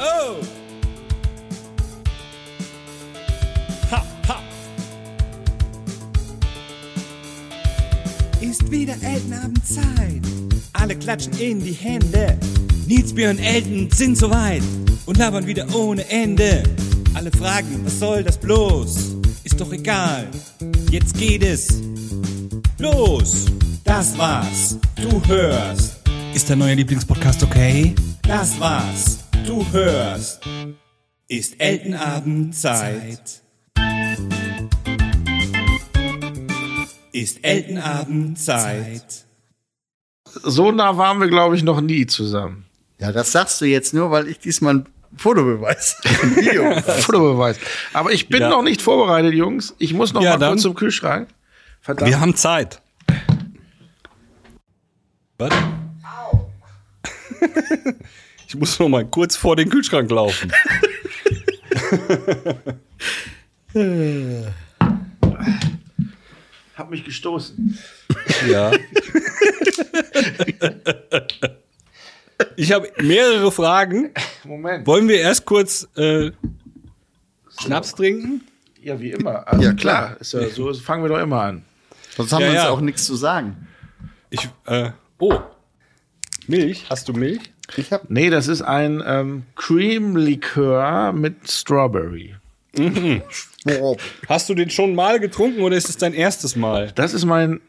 Oh! Ha, ha! Ist wieder Eltenabendzeit. Alle klatschen in die Hände. Nils, Björn, Elton sind soweit und labern wieder ohne Ende. Alle fragen, was soll das bloß? Ist doch egal. Jetzt geht es los. Das war's. Du hörst. Ist dein neuer Lieblingspodcast okay? Das war's. Du hörst. Ist Eltenabendzeit. Ist Eltenabendzeit. So nah waren wir, glaube ich, noch nie zusammen. Ja, das sagst du jetzt nur, weil ich diesmal ein Fotobeweis, ein Video Fotobeweis. Aber ich bin Ja. noch nicht vorbereitet, Jungs. Ich muss noch Ja, mal dann- kurz zum Kühlschrank. Verdammt. Wir haben Zeit. Was? Ich muss noch mal kurz vor den Kühlschrank laufen. hab mich gestoßen. Ja. Ich habe mehrere Fragen. Moment. Wollen wir erst kurz äh, Schnaps trinken? Ja, wie immer. Also Ja, klar. Ist ja, so fangen wir doch immer an. Sonst haben Ja, wir uns ja. auch nichts zu sagen. Ich, äh, oh. Milch? Hast du Milch? Ich hab, Nee, das ist ein ähm, Cream-Likör mit Strawberry. oh, Hast du den schon mal getrunken oder ist es dein erstes Mal? Das ist mein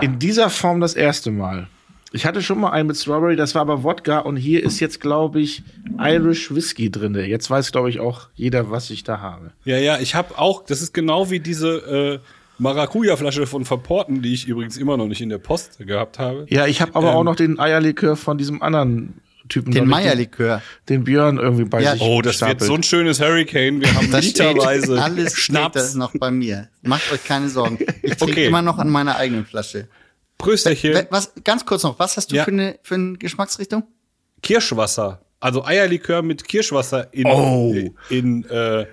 in dieser Form das erste Mal. Ich hatte schon mal einen mit Strawberry, das war aber Wodka und hier ist jetzt, glaube ich, Irish Whisky drin. Jetzt weiß, glaube ich, auch jeder, was ich da habe. Ja, ja, ich habe auch, das ist genau wie diese äh, Maracuja-Flasche von Verporten, die ich übrigens immer noch nicht in der Post gehabt habe. Ja, ich habe aber Ähm. auch noch den Eierlikör von diesem anderen Typen. den Meierlikör. Den, den Björn irgendwie bei Ja. sich Oh, das stapelt. wird so ein schönes Hurricane. Wir haben Das steht literweise alles Schnaps. steht da noch bei mir. Macht euch keine Sorgen. Ich trinke Okay. immer noch an meiner eigenen Flasche. Prösterchen. Was, ganz kurz noch, was hast du Ja. für eine für eine Geschmacksrichtung? Kirschwasser. Also Eierlikör mit Kirschwasser in, Oh. in äh,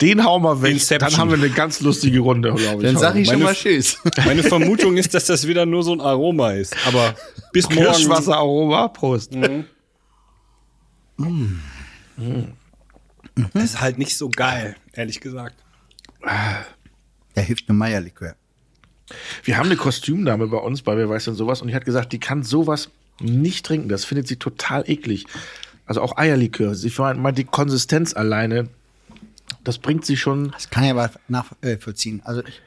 Den hauen wir weg. Inception. Dann haben wir eine ganz lustige Runde, glaube ich. Dann sage ich schon Meine mal F- Tschüss. Meine Vermutung ist, dass das wieder nur so ein Aroma ist. Aber bis morgen. Kirschwasseraroma. Prost. Das ist halt nicht so geil, ehrlich gesagt. Da hilft mir Meierlikör. Wir haben eine Kostümdame bei uns bei Wer weiß denn sowas und die hat gesagt, die kann sowas nicht trinken. Das findet sie total eklig. Also auch Eierlikör. Sie meint die Konsistenz alleine, das bringt sie schon. Das kann ich aber nachvollziehen. Also ich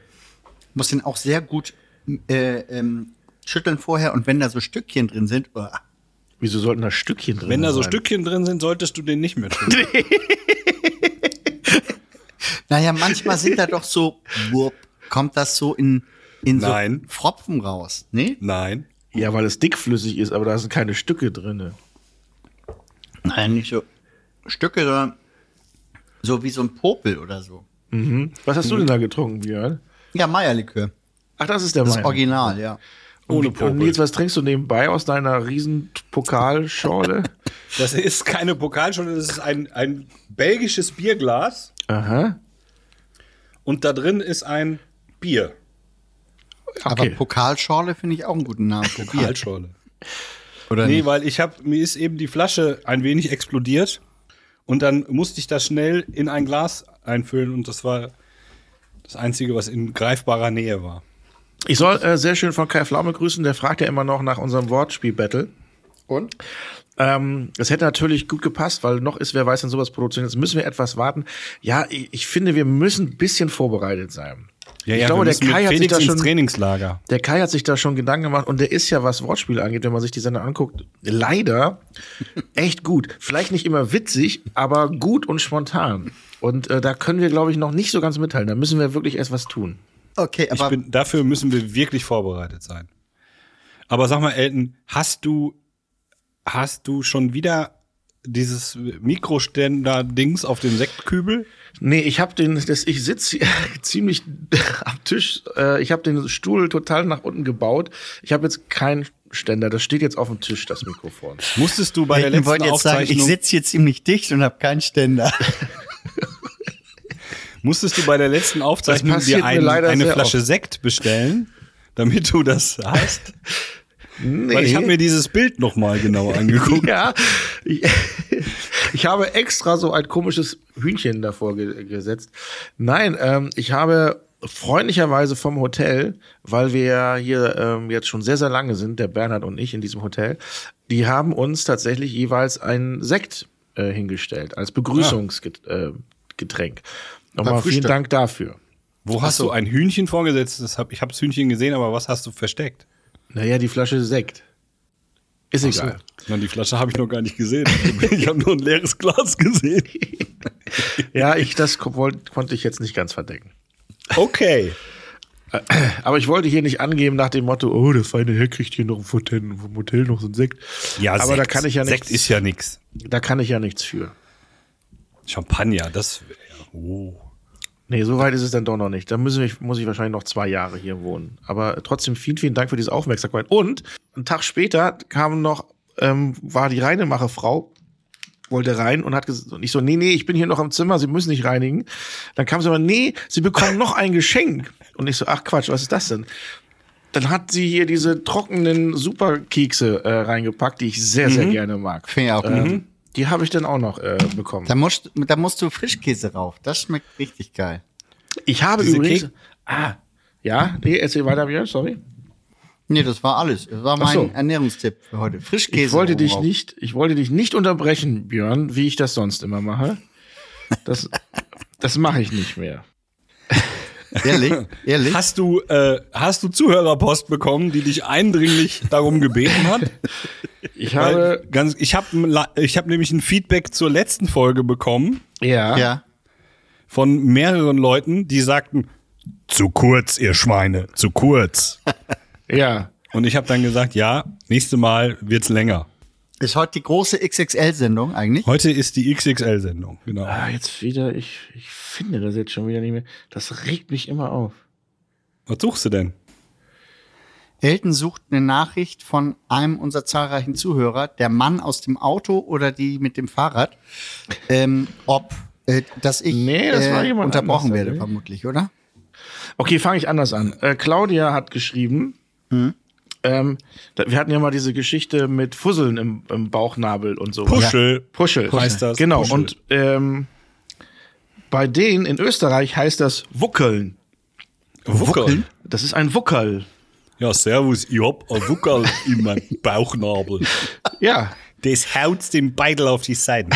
muss den auch sehr gut äh, ähm, schütteln vorher und wenn da so Stückchen drin sind, oh, Wieso sollten da Stückchen drin Wenn da so sein? Stückchen drin sind, solltest du den nicht mehr trinken. naja, manchmal sind da doch so, wupp, kommt das so in, in so Nein. Pfropfen raus, ne? Nein. Ja, weil es dickflüssig ist, aber da sind keine Stücke drin. Nein, nicht so Stücke, sondern so wie so ein Popel oder so. Was hast du denn da getrunken, Björn? Ja, Meierlikör. Ach, das ist der Das meine. Original, ja. Ohne Popel. Und Nils, was trinkst du nebenbei aus deiner riesen Pokalschorle? Das ist keine Pokalschule, das ist ein, ein belgisches Bierglas. Aha. Und da drin ist ein Bier. Aber Okay. Pokalschorle finde ich auch einen guten Namen für Bier. Pokalschorle. Oder Nee, nicht? weil ich habe mir ist eben die Flasche ein wenig explodiert und dann musste ich das schnell in ein Glas einfüllen und das war das einzige, was in greifbarer Nähe war. Ich soll äh, sehr schön von Kai Pflaume grüßen, der fragt ja immer noch nach unserem Wortspiel-Battle. Und? Ähm, es hätte natürlich gut gepasst, weil noch ist, wer weiß denn sowas produzieren. Jetzt müssen wir etwas warten. Ja, ich, ich finde, wir müssen ein bisschen vorbereitet sein. Ich glaube, der Kai, hat sich da schon, Trainingslager. der Kai hat sich da schon Gedanken gemacht und der ist ja, was Wortspiele angeht, wenn man sich die Sendung anguckt, leider echt gut. Vielleicht nicht immer witzig, aber gut und spontan. Und äh, da können wir, glaube ich, noch nicht so ganz mithalten. Da müssen wir wirklich erst was tun. Okay, Ich aber bin, dafür müssen wir wirklich vorbereitet sein. Aber sag mal, Elton, hast du, hast du schon wieder dieses Mikroständer-Dings auf dem Sektkübel? Nee, ich habe den, das, ich sitze ziemlich am Tisch. Äh, ich habe den Stuhl total nach unten gebaut. Ich habe jetzt keinen Ständer. Das steht jetzt auf dem Tisch, das Mikrofon. Musstest du bei der ich letzten wollte jetzt sagen, ich Aufzeichnung, sitze hier ziemlich dicht und habe keinen Ständer. musstest du bei der letzten Aufzeichnung dir ein, leider eine Flasche oft. Sekt bestellen, damit du das hast? Nee. Weil ich habe mir dieses Bild noch mal genau angeguckt. ja, ich, habe extra so ein komisches Hühnchen davor ge gesetzt. Nein, ähm, ich habe freundlicherweise vom Hotel, weil wir ja hier ähm, jetzt schon sehr, sehr lange sind, der Bernhard und ich in diesem Hotel, die haben uns tatsächlich jeweils einen Sekt äh, hingestellt als Begrüßungsgetränk. Getränk. Nochmal vielen. Dank dafür. Wo hast du ein Hühnchen vorgesetzt? Hab, ich habe das Hühnchen gesehen, aber was hast du versteckt? Naja, die Flasche Sekt. Ist egal. Na, die Flasche habe ich noch gar nicht gesehen. Ich habe nur ein leeres Glas gesehen. Ja, ich, das wollt, konnte ich jetzt nicht ganz verdecken. Okay. Aber ich wollte hier nicht angeben nach dem Motto, oh, der feine Herr kriegt hier noch im Hotel, noch so ein Sekt. Ja, aber da Sekt. kann ich ja nichts, Sekt ist ja nix. da kann ich ja nichts für. Champagner, das. Oh. Nee, so weit ist es dann doch noch nicht. Da müssen wir, muss ich wahrscheinlich noch zwei Jahre hier wohnen. Aber trotzdem vielen, vielen Dank für diese Aufmerksamkeit. Und einen Tag später kam noch, ähm, war die Reinemacherfrau, wollte rein und hat gesagt, und ich so, nee, nee, ich bin hier noch im Zimmer, Sie müssen nicht reinigen. Dann kam sie aber, nee, Sie bekommen noch ein Geschenk. Und ich so, ach Quatsch, was ist das denn? Dann hat sie hier diese trockenen Superkekse äh, reingepackt, die ich sehr, sehr gerne mag. Finde ich auch. Ähm, die habe ich dann auch noch äh, bekommen. Da musst, da musst du Frischkäse rauf. Das schmeckt richtig geil. Ich habe Diese übrigens. Kek- Ah, ja, nee, erzähl weiter, Björn, sorry. Nee, das war alles. Das war mein so. Ernährungstipp für heute. Frischkäse. Ich wollte dich nicht, ich wollte dich nicht unterbrechen, Björn, wie ich das sonst immer mache. Das, das mache ich nicht mehr. Ehrlich? Ehrlich? Hast du, äh, hast du Zuhörerpost bekommen, die dich eindringlich darum gebeten hat? Ich Weil habe, ganz, ich habe ich hab nämlich ein Feedback zur letzten Folge bekommen ja, ja. von mehreren Leuten, die sagten, zu kurz, ihr Schweine, zu kurz. ja. Und ich habe dann gesagt, ja, nächste Mal wird's länger. Ist heute die große XXL-Sendung eigentlich? Heute ist die XXL-Sendung, genau. Ah, jetzt wieder, ich, ich finde das jetzt schon wieder nicht mehr. Das regt mich immer auf. Was suchst du denn? Elton sucht eine Nachricht von einem unserer zahlreichen Zuhörer, der Mann aus dem Auto oder die mit dem Fahrrad, ähm, ob, äh, dass ich Nee, das war äh, jemand unterbrochen anders, werde, vermutlich, oder? Okay, fange ich anders an. Äh, Claudia hat geschrieben, ähm, wir hatten ja mal diese Geschichte mit Fusseln im, im Bauchnabel und so. Puschel. Puschel heißt das. Genau. Puschel. Und ähm, bei denen in Österreich heißt das Wuckeln. Wuckeln? Das ist ein Wuckel. Ja, servus, ich hab ein Wuckel in meinem Bauchnabel. Ja, Das haut den Beidel auf die Seiten.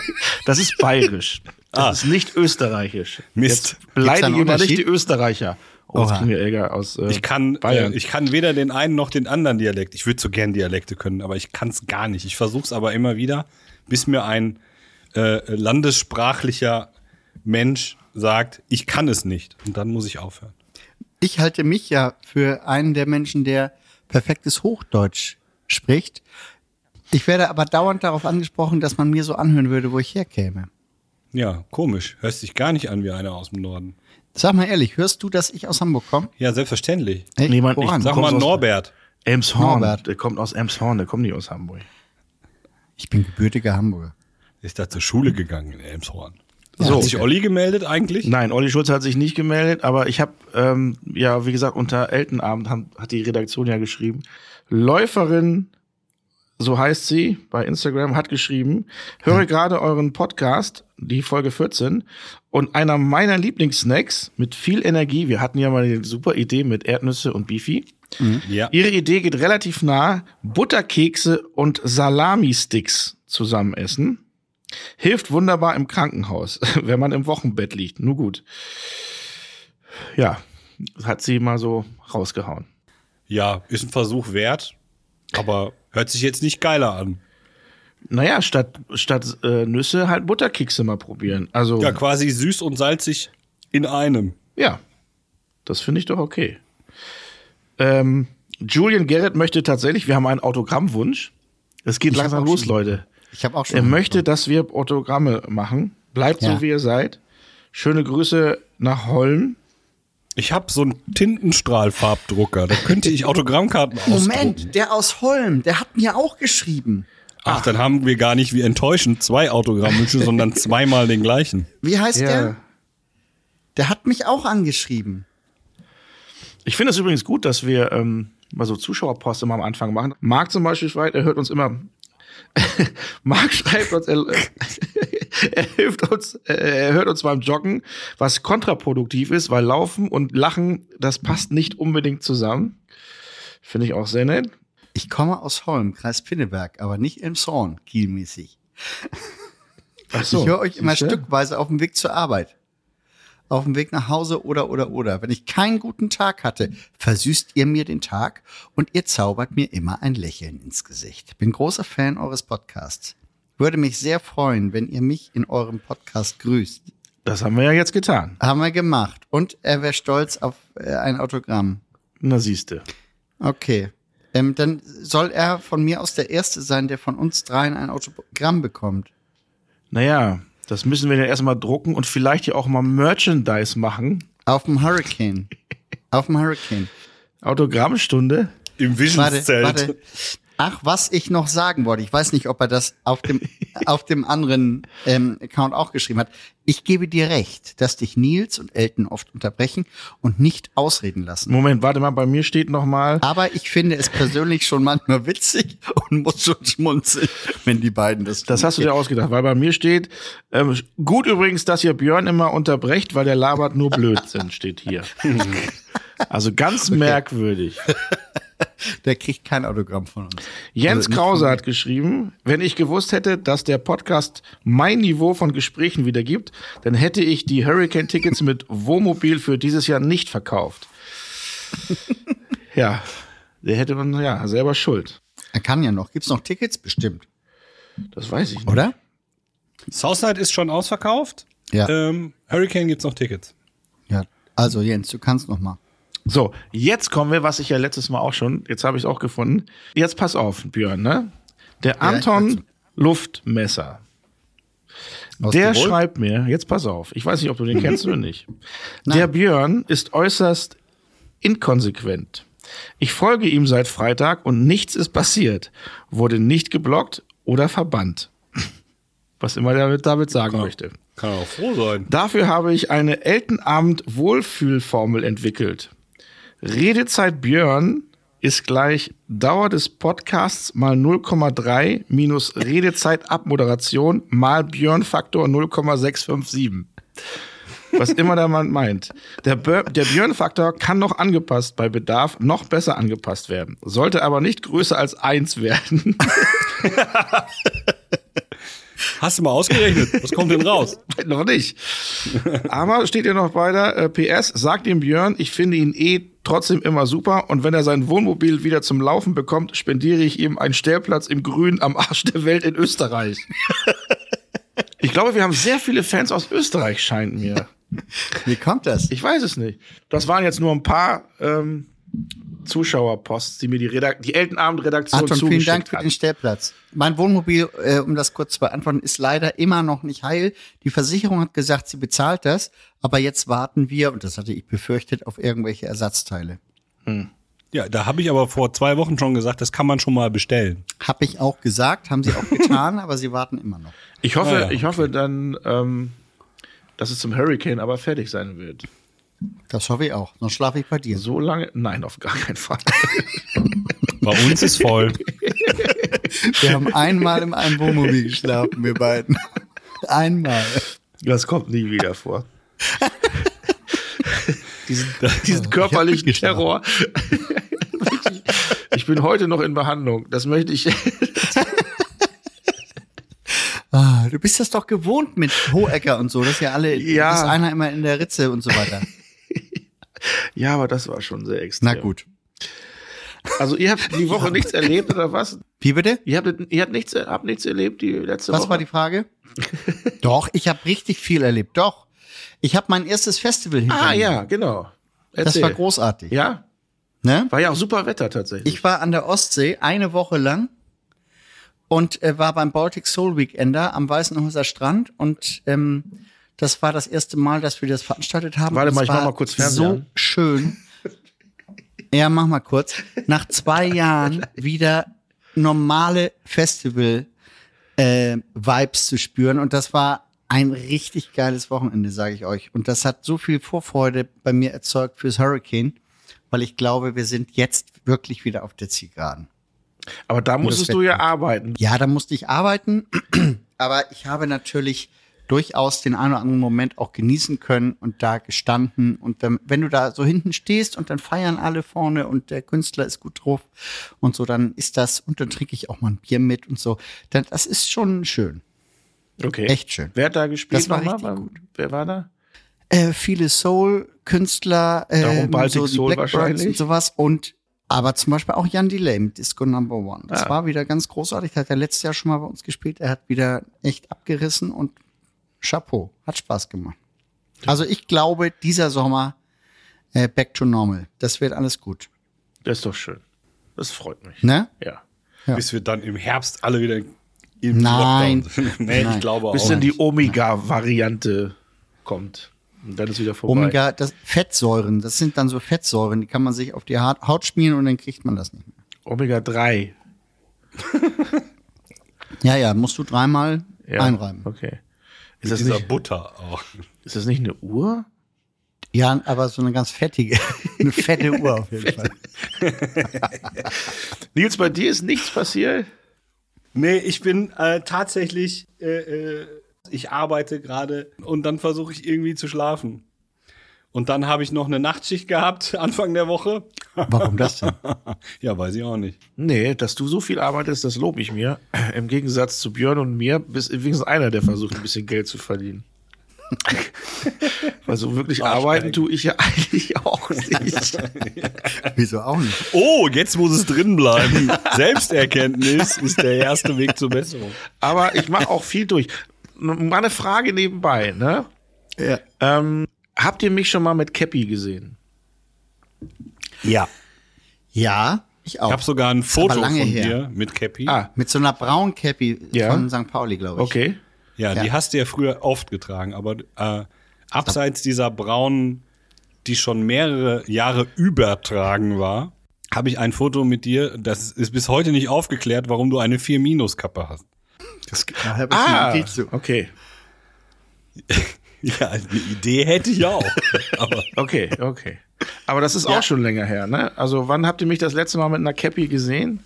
das ist bayerisch. Das Ah. ist nicht österreichisch. Mist. Jetzt beleidige mal nicht die? Österreicher. Oh, jetzt kriegen wir Ärger aus äh, Ich kann, Bayern. äh, ich kann weder den einen noch den anderen Dialekt. Ich würde so gern Dialekte können, aber ich kann es gar nicht. Ich versuche es aber immer wieder, bis mir ein äh, landessprachlicher Mensch sagt, ich kann es nicht. Und dann muss ich aufhören. Ich halte mich ja für einen der Menschen, der perfektes Hochdeutsch spricht. Ich werde aber dauernd darauf angesprochen, dass man mir so anhören würde, wo ich herkäme. Ja, komisch. Hörst dich gar nicht an wie einer aus dem Norden. Sag mal ehrlich, hörst du, dass ich aus Hamburg komme? Ja, selbstverständlich. Echt? Niemand- ich Sag mal Norbert. Elmshorn. Norbert. Der kommt aus Elmshorn, der kommt nicht aus Hamburg. Ich bin gebürtiger Hamburger. Ist da zur Schule gegangen in Elmshorn. So. Hat sich Olli gemeldet eigentlich? Nein, Olli Schulz hat sich nicht gemeldet, aber ich habe, ähm, ja, wie gesagt, unter Eltenabend haben, hat die Redaktion ja geschrieben. Läuferin, so heißt sie, bei Instagram, hat geschrieben, höre gerade euren Podcast, die Folge 14, und einer meiner Lieblingssnacks mit viel Energie, wir hatten ja mal eine super Idee mit Erdnüsse und Beefy. Ja. Ihre Idee geht relativ nah, Butterkekse und Salami-Sticks zusammen essen. Hilft wunderbar im Krankenhaus, wenn man im Wochenbett liegt. Nur gut. Ja, hat sie mal so rausgehauen. Ja, ist ein Versuch wert, aber hört sich jetzt nicht geiler an. Naja, statt, statt äh, Nüsse halt Butterkekse mal probieren. Also, Ja, ja, quasi süß und salzig in einem. das finde ich doch okay. Ähm, Julian Garrett möchte tatsächlich, wir haben einen Autogrammwunsch. Es geht Ich langsam los, schon- Leute. Ich habe auch schon. Er möchte, dass wir Autogramme machen. Bleibt Ja. so, wie ihr seid. Schöne Grüße nach Holm. Ich habe so einen Tintenstrahlfarbdrucker. Da könnte ich Autogrammkarten ausdrucken. Moment, der aus Holm, der hat mir auch geschrieben. Ach, dann haben wir gar nicht wie enttäuschend zwei Autogrammwünsche, sondern zweimal den gleichen. Wie heißt Ja. der? Der hat mich auch angeschrieben. Ich finde es übrigens gut, dass wir ähm, mal so Zuschauerpost immer am Anfang machen. Marc zum Beispiel schreibt, er hört uns immer Marc schreibt uns, er, er hilft uns, äh, er hört uns beim Joggen, was kontraproduktiv ist, weil Laufen und Lachen, das passt nicht unbedingt zusammen. Finde ich auch sehr nett. Ich komme aus Holm, Kreis Pinneberg, aber nicht Elmshorn, kielmäßig. Ach ich höre euch immer stückweise auf dem Weg zur Arbeit. Auf dem Weg nach Hause oder, oder, oder. Wenn ich keinen guten Tag hatte, versüßt ihr mir den Tag und ihr zaubert mir immer ein Lächeln ins Gesicht. Bin großer Fan eures Podcasts. Würde mich sehr freuen, wenn ihr mich in eurem Podcast grüßt. Das haben wir ja jetzt getan. Haben wir gemacht. Und er wäre stolz auf äh, ein Autogramm. Na siehste. Okay. Ähm, dann soll er von mir aus der Erste sein, der von uns dreien ein Autogramm bekommt. Naja, das müssen wir ja erstmal drucken und vielleicht ja auch mal Merchandise machen. Auf dem Hurricane. Auf dem Hurricane. Autogrammstunde. Im Warte, Visionszelt. warte. Ach, was ich noch sagen wollte, ich weiß nicht, ob er das auf dem, auf dem anderen ähm, Account auch geschrieben hat. Ich gebe dir recht, dass dich Nils und Elton oft unterbrechen und nicht ausreden lassen. Moment, warte mal, bei mir steht noch mal. Aber ich finde es persönlich schon manchmal witzig und muss schon schmunzeln, wenn die beiden das Das tun. hast du dir ausgedacht, weil bei mir steht, ähm, gut übrigens, dass ihr Björn immer unterbrecht, weil der labert nur Blödsinn, steht hier. Also ganz merkwürdig. Der kriegt kein Autogramm von uns. Jens Also Krause hat geschrieben, wenn ich gewusst hätte, dass der Podcast mein Niveau von Gesprächen wiedergibt, dann hätte ich die Hurricane-Tickets mit Wohnmobil für dieses Jahr nicht verkauft. ja, der hätte man ja selber schuld. Er kann ja noch. Gibt's noch Tickets? Bestimmt. Das weiß ich nicht. Oder? Southside ist schon ausverkauft. Ja. Ähm, Hurricane gibt's noch Tickets. Ja. Also Jens, du kannst noch mal. So, jetzt kommen wir, was ich ja letztes Mal auch schon, jetzt habe ich es auch gefunden. Jetzt pass auf, Björn, ne? Der Anton Luftmesser. Aus Der Tirol? schreibt mir, jetzt pass auf, ich weiß nicht, ob du den kennst oder nicht. Der Björn ist äußerst inkonsequent. Ich folge ihm seit Freitag und nichts ist passiert. Wurde nicht geblockt oder verbannt. Was immer der damit, sagen möchte. Kann auch froh sein. Dafür habe ich eine Eltenabend-Wohlfühlformel entwickelt. Redezeit Björn ist gleich Dauer des Podcasts mal 0,3 minus Redezeit Abmoderation mal Björn-Faktor 0,657. Was immer der Mann meint. Der, der Björn-Faktor kann noch angepasst bei Bedarf, noch besser angepasst werden. Sollte aber nicht größer als eins werden. Hast du mal ausgerechnet? Was kommt denn raus? noch nicht. Aber steht ja noch weiter, äh, PS, sagt dem Björn, ich finde ihn eh trotzdem immer super und wenn er sein Wohnmobil wieder zum Laufen bekommt, spendiere ich ihm einen Stellplatz im Grün am Arsch der Welt in Österreich. Ich glaube, wir haben sehr viele Fans aus Österreich, scheint mir. Wie kommt das? Ich weiß es nicht. Das waren jetzt nur ein paar ähm, Zuschauerposts, die mir die, Redak die Eltenabend-Redaktion Anton, vielen zugeschickt Dank für hat. den Stellplatz. Mein Wohnmobil, äh, um das kurz zu beantworten, ist leider immer noch nicht heil. Die Versicherung hat gesagt, sie bezahlt das, aber jetzt warten wir, und das hatte ich befürchtet, auf irgendwelche Ersatzteile. Ja, da habe ich aber vor zwei Wochen schon gesagt, das kann man schon mal bestellen. Hab ich auch gesagt, haben sie auch getan, aber sie warten immer noch. Ich hoffe, Ah, ja. ich hoffe dann, ähm, dass es zum Hurricane aber fertig sein wird. Das hoffe ich auch. Sonst schlafe ich bei dir. So lange? Nein, auf gar keinen Fall. Bei uns ist voll. Wir haben einmal in einem Wohnmobil geschlafen, wir beiden. Einmal. Das kommt nie wieder vor. diesen, diesen körperlichen Ich hab Terror. ich bin heute noch in Behandlung. Das möchte ich. Ah, du bist das doch gewohnt mit Hohecker und so, dass ja alle, Ja. ist einer immer in der Ritze und so weiter. Ja, aber das war schon sehr extrem. Na gut. Also ihr habt die Woche nichts erlebt oder was? Wie bitte? Ihr habt, ihr habt nichts, habt nichts erlebt die letzte Was Woche? war die Frage? Doch, ich habe richtig viel erlebt. Doch. Ich habe mein erstes Festival hinter Ah ja, genau. Das Erzähl. war großartig. Ja, Ne? war ja auch super Wetter tatsächlich. Ich war an der Ostsee eine Woche lang und äh, war beim Baltic Soul Weekender am Weißenhäuser Strand und ähm, das war das erste Mal, dass wir das veranstaltet haben. Warte mal, ich mach mal kurz Fernseher So an. schön. Ja, mach mal kurz. Nach zwei Jahren wieder normale Festival äh, Vibes zu spüren und das war ein richtig geiles Wochenende, sage ich euch. Und das hat so viel Vorfreude bei mir erzeugt fürs Hurricane, weil ich glaube, wir sind jetzt wirklich wieder auf der Zielgeraden. Aber da musstest du ja arbeiten. Ja, da musste ich arbeiten, aber ich habe natürlich durchaus den einen oder anderen Moment auch genießen können und da gestanden. Und wenn, wenn du da so hinten stehst und dann feiern alle vorne und der Künstler ist gut drauf und so, dann ist das, und dann trinke ich auch mal ein Bier mit und so. Dann, das ist schon schön. Okay. Echt schön. Wer hat da gespielt? Das war richtig Beim- gut. Wer war da? Äh, viele Soul-Künstler, Darum äh, Baltic so die Soul Blackbirds wahrscheinlich. und sowas. Und aber zum Beispiel auch Jan Delay mit Disco Number One. Das Ah. war wieder ganz großartig. Der hat ja letztes Jahr schon mal bei uns gespielt. Er hat wieder echt abgerissen und Chapeau. Hat Spaß gemacht. Also ich glaube, dieser Sommer äh, back to normal. Das wird alles gut. Das ist doch schön. Das freut mich. Ne? Ja. Ja. Bis wir dann im Herbst alle wieder im Nein. Lockdown sind. nee, Nein. ich glaube Bis auch. dann die Omega-Variante kommt. Und dann ist wieder vorbei. Omega, das Fettsäuren, das sind dann so Fettsäuren, die kann man sich auf die Haut Haut schmieren und dann kriegt man das nicht mehr. Omega 3. Ja, ja, musst du dreimal Ja. einreiben. Okay. Ist das, dieser nicht, Butter auch. ist das nicht eine Uhr? Ja, aber so eine ganz fettige, eine fette Uhr auf jeden Fall. Nils, bei dir ist nichts passiert? Nee, ich bin äh, tatsächlich, äh, äh, ich arbeite gerade und dann versuche ich irgendwie zu schlafen. Und dann habe ich noch eine Nachtschicht gehabt, Anfang der Woche. Warum das denn? ja, weiß ich auch nicht. Nee, dass du so viel arbeitest, das lobe ich mir. Im Gegensatz zu Björn und mir bist wenigstens einer, der versucht, ein bisschen Geld zu verdienen. Weil so wirklich arbeiten tue ich ja eigentlich auch nicht. Wieso auch nicht? Oh, jetzt muss es drin bleiben. Selbsterkenntnis ist der erste Weg zur Besserung. Aber ich mache auch viel durch. Mal eine Frage nebenbei, ne? Ja. Ähm, habt ihr mich schon mal mit Cappy gesehen? Ja. Ja, ich auch. Ich habe sogar ein Foto von her. dir mit Cappy. Ah, Mit so einer braunen Cappy Ja. von St. Pauli, glaube ich. okay. Ja, Ja. die hast du ja früher oft getragen, aber äh, abseits dieser braunen, die schon mehrere Jahre übertragen war, habe ich ein Foto mit dir, das ist bis heute nicht aufgeklärt, warum du eine 4-Minus-Kappe hast. Das, da habe ich Ah, okay. Ja, eine Idee hätte ich auch. aber Okay, okay. Aber das ist auch schon länger her, ne? Also wann habt ihr mich das letzte Mal mit einer Cappy gesehen?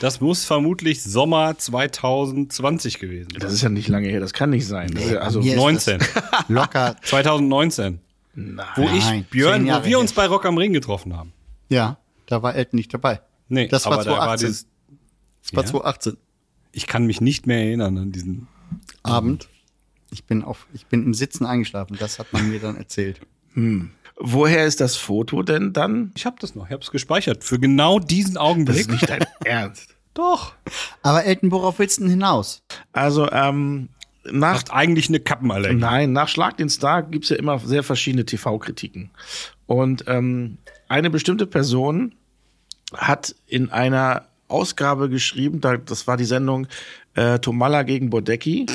das muss vermutlich Sommer 2020 gewesen sein. Das ist ja nicht lange her, das kann nicht sein. Ja- also Mir ist 19. das Locker. 2019. Wo Nein, ich, Björn, wo wir uns bei Rock am Ring getroffen haben. Ja, da war Elton nicht dabei. Nee, Das war aber da war 2018. dieses, Das war Ja? 2018. ich kann mich nicht mehr erinnern an diesen Abend. Ich bin auf, ich bin im Sitzen eingeschlafen. Das hat man mir dann erzählt. woher ist das Foto denn dann? Ich habe das noch, ich habe es gespeichert für genau diesen Das Augenblick. ist nicht dein Ernst. Doch. Aber Elton, worauf willst du denn hinaus? Also, ähm, nach Hast eigentlich eine Kappenallergie. Nein, nach Schlag den Star gibt's ja immer sehr verschiedene TV-Kritiken. Und ähm, eine bestimmte Person hat in einer Ausgabe geschrieben, da, das war die Sendung äh, Tomalla gegen Bodecki.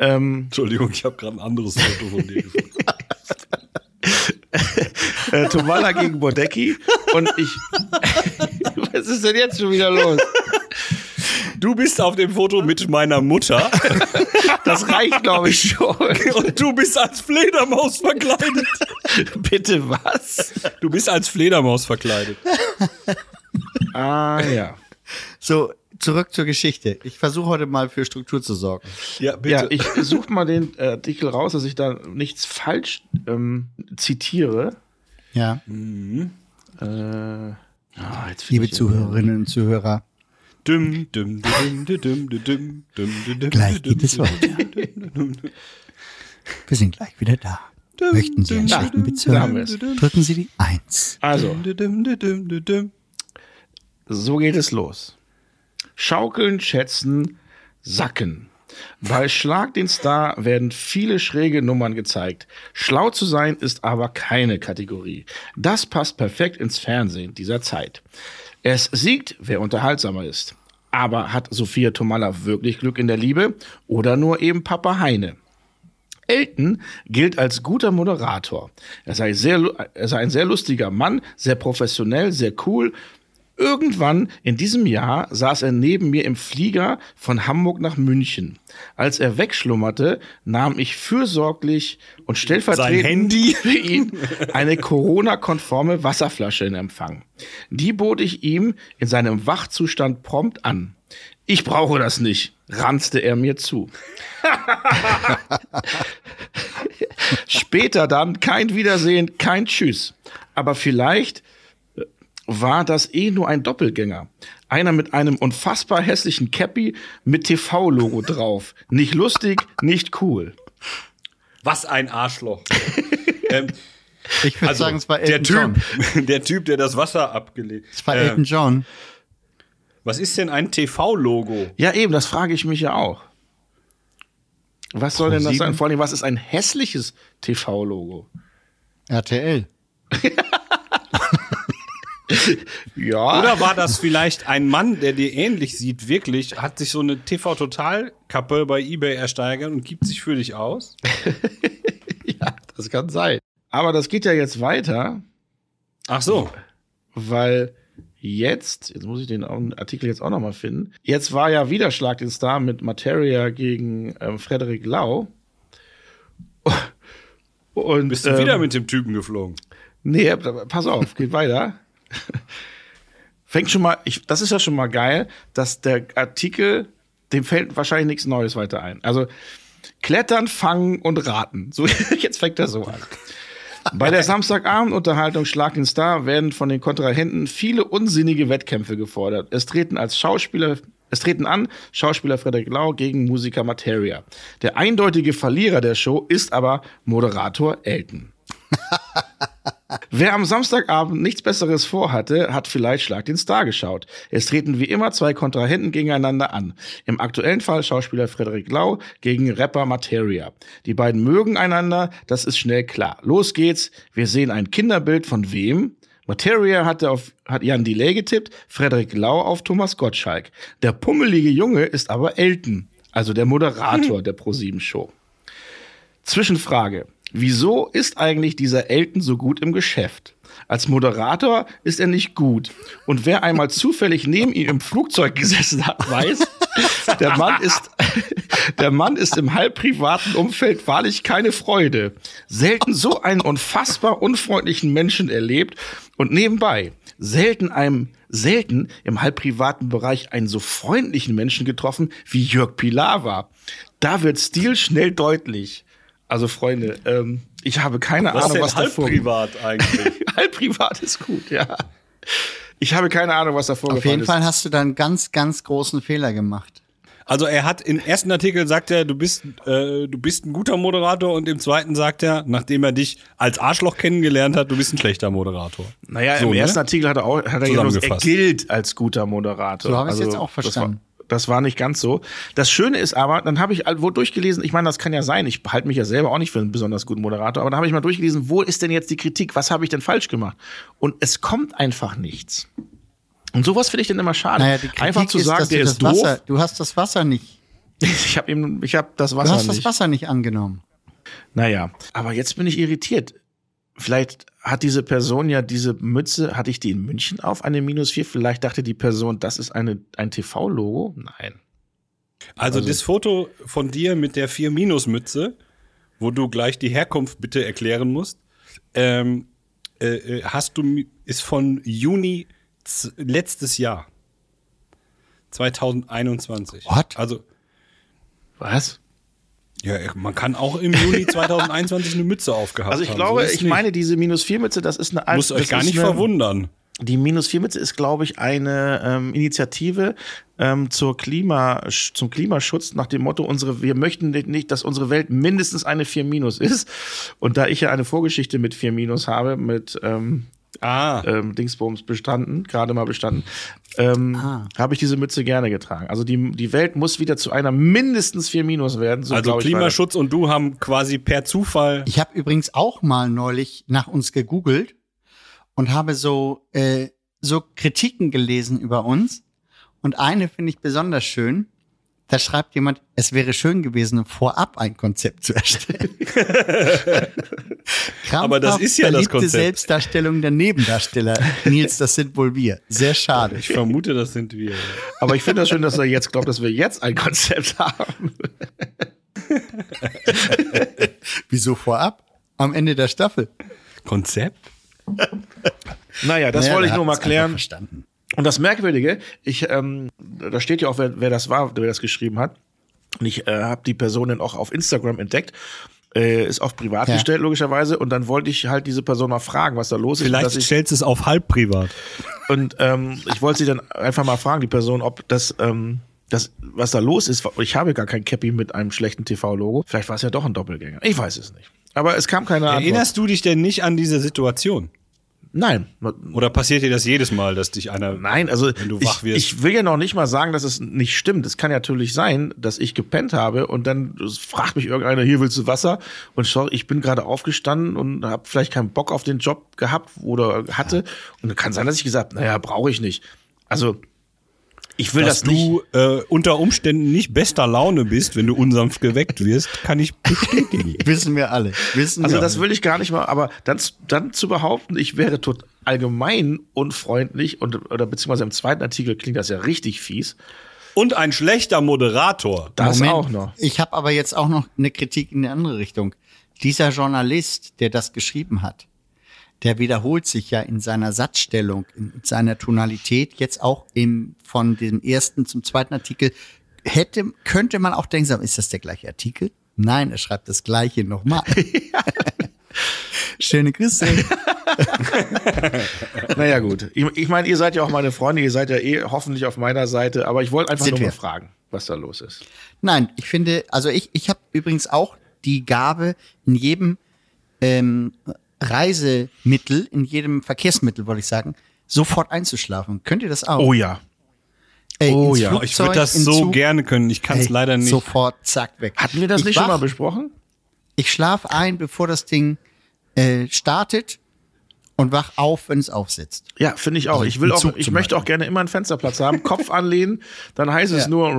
Ähm, Entschuldigung, ich habe gerade ein anderes Foto von dir gefunden. äh, Tomalla gegen Bodecki. Und ich. Was ist denn jetzt schon wieder los? Du bist auf dem Foto mit meiner Mutter Das reicht, glaube ich, schon. und du bist als Fledermaus verkleidet. Bitte was? Du bist als Fledermaus verkleidet. Ah ja. So, zurück zur Geschichte. Ich versuche heute mal für Struktur zu sorgen. Ja, bitte. Ja, ich suche mal den Artikel raus, dass ich da nichts falsch ähm, zitiere. Ja. Mhm. Äh, oh, Liebe Zuhörerinnen und Zuhörer. Düm, düm, düm, düm, düm, düm, Gleich geht es weiter. Wir sind gleich wieder da. Möchten Sie einen schlechten Bezug? Drücken Sie die 1. Also. also. So geht es los. Schaukeln, schätzen, sacken. Bei Schlag den Star werden viele schräge Nummern gezeigt. Schlau zu sein ist aber keine Kategorie. Das passt perfekt ins Fernsehen dieser Zeit. Es siegt, wer unterhaltsamer ist. Aber hat Sophia Tomalla wirklich Glück in der Liebe oder nur eben Papa Heine? Elton gilt als guter Moderator. Er sei, sehr, er sei ein sehr lustiger Mann, sehr professionell, sehr cool, Irgendwann in diesem Jahr saß er neben mir im Flieger von Hamburg nach München. Als er wegschlummerte, nahm ich fürsorglich und stellvertretend Sein Handy? für ihn eine Corona-konforme Wasserflasche in Empfang. Die bot ich ihm in seinem Wachzustand prompt an. Ich brauche das nicht, ranzte er mir zu. Später dann kein Wiedersehen, kein Tschüss. Aber vielleicht war das eh nur ein Doppelgänger. Einer mit einem unfassbar hässlichen Cappy mit TV-Logo drauf. Nicht lustig, nicht cool. Was ein Arschloch. ähm, Ich würde also, sagen, es war der Elton Typ, John. der Typ, der das Wasser abgelegt. Es war Ähm, Elton John. was ist denn ein TV-Logo? Ja, eben, das frage ich mich ja auch. Was soll denn das sein? Vor allem, was ist ein hässliches TV-Logo? RTL. Ja. Oder war das vielleicht ein Mann, der dir ähnlich sieht, wirklich, hat sich so eine TV-Total-Kappe bei Ebay ersteigert und gibt sich für dich aus? ja, das kann sein. Aber das geht ja jetzt weiter, Ach so. weil jetzt, jetzt muss ich den Artikel jetzt auch nochmal finden. Jetzt war ja wieder Schlag den Star mit Materia gegen ähm, Frederik Lau. Und Bist du ähm, wieder mit dem Typen geflogen? Nee, pass auf, geht weiter. Fängt schon mal, ich, das ist ja schon mal geil, dass der Artikel, dem fällt wahrscheinlich nichts Neues weiter ein. Also Klettern, Fangen und Raten. So, jetzt fängt er so an. Bei der Samstagabendunterhaltung Schlag den Star werden von den Kontrahenten viele unsinnige Wettkämpfe gefordert. Es treten als Schauspieler es treten an Schauspieler Frederik Lau gegen Musiker Materia. Der eindeutige Verlierer der Show ist aber Moderator Elton. Wer am Samstagabend nichts Besseres vorhatte, hat vielleicht Schlag den Star geschaut. Es treten wie immer zwei Kontrahenten gegeneinander an. Im aktuellen Fall Schauspieler Frederik Lau gegen Rapper Materia. Die beiden mögen einander, das ist schnell klar. Los geht's. Wir sehen ein Kinderbild von wem? Materia hatte auf, hat Jan Delay getippt, Frederik Lau auf Thomas Gottschalk. Der pummelige Junge ist aber Elton, also der Moderator der ProSieben Show. Zwischenfrage. Wieso ist eigentlich dieser Elton so gut im Geschäft? Als Moderator ist er nicht gut. Und wer einmal zufällig neben ihm im Flugzeug gesessen hat, weiß, der Mann ist, der Mann ist im halb privaten Umfeld wahrlich keine Freude. Selten so einen unfassbar unfreundlichen Menschen erlebt und nebenbei selten einem, selten im halb privaten Bereich einen so freundlichen Menschen getroffen wie Jörg Pilar war. Da wird Stil schnell deutlich. Also Freunde, ähm, ich habe keine Was Ahnung, denn was halb davor privat eigentlich? halb privat ist gut, ja. Ich habe keine Ahnung, was da Auf jeden ist. Fall hast du da einen ganz, ganz großen Fehler gemacht. Also er hat im ersten Artikel sagt er, du bist, äh, du bist ein guter Moderator und im zweiten sagt er, nachdem er dich als Arschloch kennengelernt hat, du bist ein schlechter Moderator. Naja, So, im ne? ersten Artikel hat er auch, hat er gesagt, er gilt als guter Moderator. So habe ich es jetzt auch verstanden. Das war nicht ganz so. Das Schöne ist aber, dann habe ich wo durchgelesen, ich meine, das kann ja sein, ich halte mich ja selber auch nicht für einen besonders guten Moderator, aber dann habe ich mal durchgelesen, wo ist denn jetzt die Kritik, was habe ich denn falsch gemacht? Und es kommt einfach nichts. Und sowas finde ich dann immer schade. Naja, einfach zu ist, sagen, dass der du ist doof. Wasser, du hast das Wasser nicht. Ich habe eben, ich habe das Du Wasser hast nicht. das Wasser nicht angenommen. Naja, aber jetzt bin ich irritiert. Vielleicht hat diese Person ja diese Mütze, hatte ich die in München auf, eine minus vier? Vielleicht dachte die Person, das ist eine, ein TV-Logo? Nein. Also, Also- das Foto von dir mit der 4-Minus-Mütze, wo du gleich die Herkunft bitte erklären musst, ähm, äh, äh, hast du, ist von Juni letztes Jahr. 2021. What? Also, Was? Ja, man kann auch im Juni 2021 eine Mütze aufgehabt Also ich haben. glaube, So ich nicht. meine, diese minus vier Mütze, das ist eine alte. Muss euch gar nicht eine, verwundern. Die minus vier Mütze ist, glaube ich, eine ähm, Initiative ähm, zur Klima, zum Klimaschutz nach dem Motto, unsere, wir möchten nicht, dass unsere Welt mindestens eine 4 minus ist. Und da ich ja eine Vorgeschichte mit 4 minus habe, mit ähm, Ah, ähm, Dingsbums bestanden, gerade mal bestanden, ähm, Ah. habe ich diese Mütze gerne getragen. Also die, die Welt muss wieder zu einer mindestens 4 minus werden. So also. Klimaschutz und du haben quasi per Zufall. Ich habe übrigens auch mal neulich nach uns gegoogelt und habe so, äh, so Kritiken gelesen über uns. Und eine finde ich besonders schön. Da schreibt jemand, es wäre schön gewesen, vorab ein Konzept zu erstellen. Aber das ist ja das Konzept. Selbstdarstellung der Nebendarsteller. Nils, das sind wohl wir. Sehr schade. Ich vermute, das sind wir. Aber ich finde das schön, dass er jetzt glaubt, dass wir jetzt ein Konzept haben. Wieso vorab? Am Ende der Staffel. Konzept? Naja, das Naja, wollte ich nur mal klären. Verstanden. Und das Merkwürdige, ich, ähm, da steht ja auch, wer, wer das war, wer das geschrieben hat. Und ich äh, habe die Person dann auch auf Instagram entdeckt. Äh, ist auf privat Ja. gestellt, logischerweise. Und dann wollte ich halt diese Person mal fragen, was da los ist. Vielleicht stellst du es auf halb privat. und ähm, ich wollte sie dann einfach mal fragen, die Person, ob das, ähm, das, was da los ist. Ich habe gar kein Cappy mit einem schlechten TV-Logo. Vielleicht war es ja doch ein Doppelgänger. Ich weiß es nicht. Aber es kam keine Antwort. Erinnerst du dich denn nicht an diese Situation? Nein. Oder passiert dir das jedes Mal, dass dich einer. Nein, also Wenn du ich, wach wirst. ich will ja noch nicht mal sagen, dass es nicht stimmt. Es kann ja natürlich sein, dass ich gepennt habe und dann fragt mich irgendeiner, hier willst du Wasser? Und schau, ich bin gerade aufgestanden und habe vielleicht keinen Bock auf den Job gehabt oder hatte. Und dann kann sein, dass ich gesagt, naja, brauche ich nicht. Also ich will dass das nicht. du äh, unter Umständen nicht bester Laune bist, wenn du unsanft geweckt wirst, kann ich bestätigen. Wissen wir alle. Wissen Also wir das alle. will ich gar nicht mal, aber dann, dann zu behaupten, ich wäre tot allgemein unfreundlich und oder beziehungsweise im zweiten Artikel klingt das ja richtig fies. Und ein schlechter Moderator. Das Moment, auch noch. Ich habe aber jetzt auch noch eine Kritik in die andere Richtung. Dieser Journalist, der das geschrieben hat, der wiederholt sich ja in seiner Satzstellung, in seiner Tonalität, jetzt auch im, von dem ersten zum zweiten Artikel. Hätte, könnte man auch denken, ist das der gleiche Artikel? Nein, er schreibt das gleiche nochmal. Schöne Grüße. Naja, gut. Ich, ich meine, ihr seid ja auch meine Freunde, ihr seid ja eh hoffentlich auf meiner Seite, aber ich wollte einfach Sind nur mal fragen, was da los ist. Nein, ich finde, also ich, ich habe übrigens auch die Gabe, in jedem ähm, Reisemittel, in jedem Verkehrsmittel, wollte ich sagen, sofort einzuschlafen. Könnt ihr das auch? Oh ja. Ey, oh ja, Ich Flugzeug, würde das so Zug, gerne können. Ich kann es leider nicht. Sofort, zack, weg. Hatten wir das ich nicht schon wach, mal besprochen? Ich schlafe ein, bevor das Ding äh, startet und wach auf, wenn es aufsetzt. Ja, finde ich auch. Also Ich will auch, ich möchte auch gerne immer einen Fensterplatz haben, Kopf anlehnen, dann heißt es Ja. nur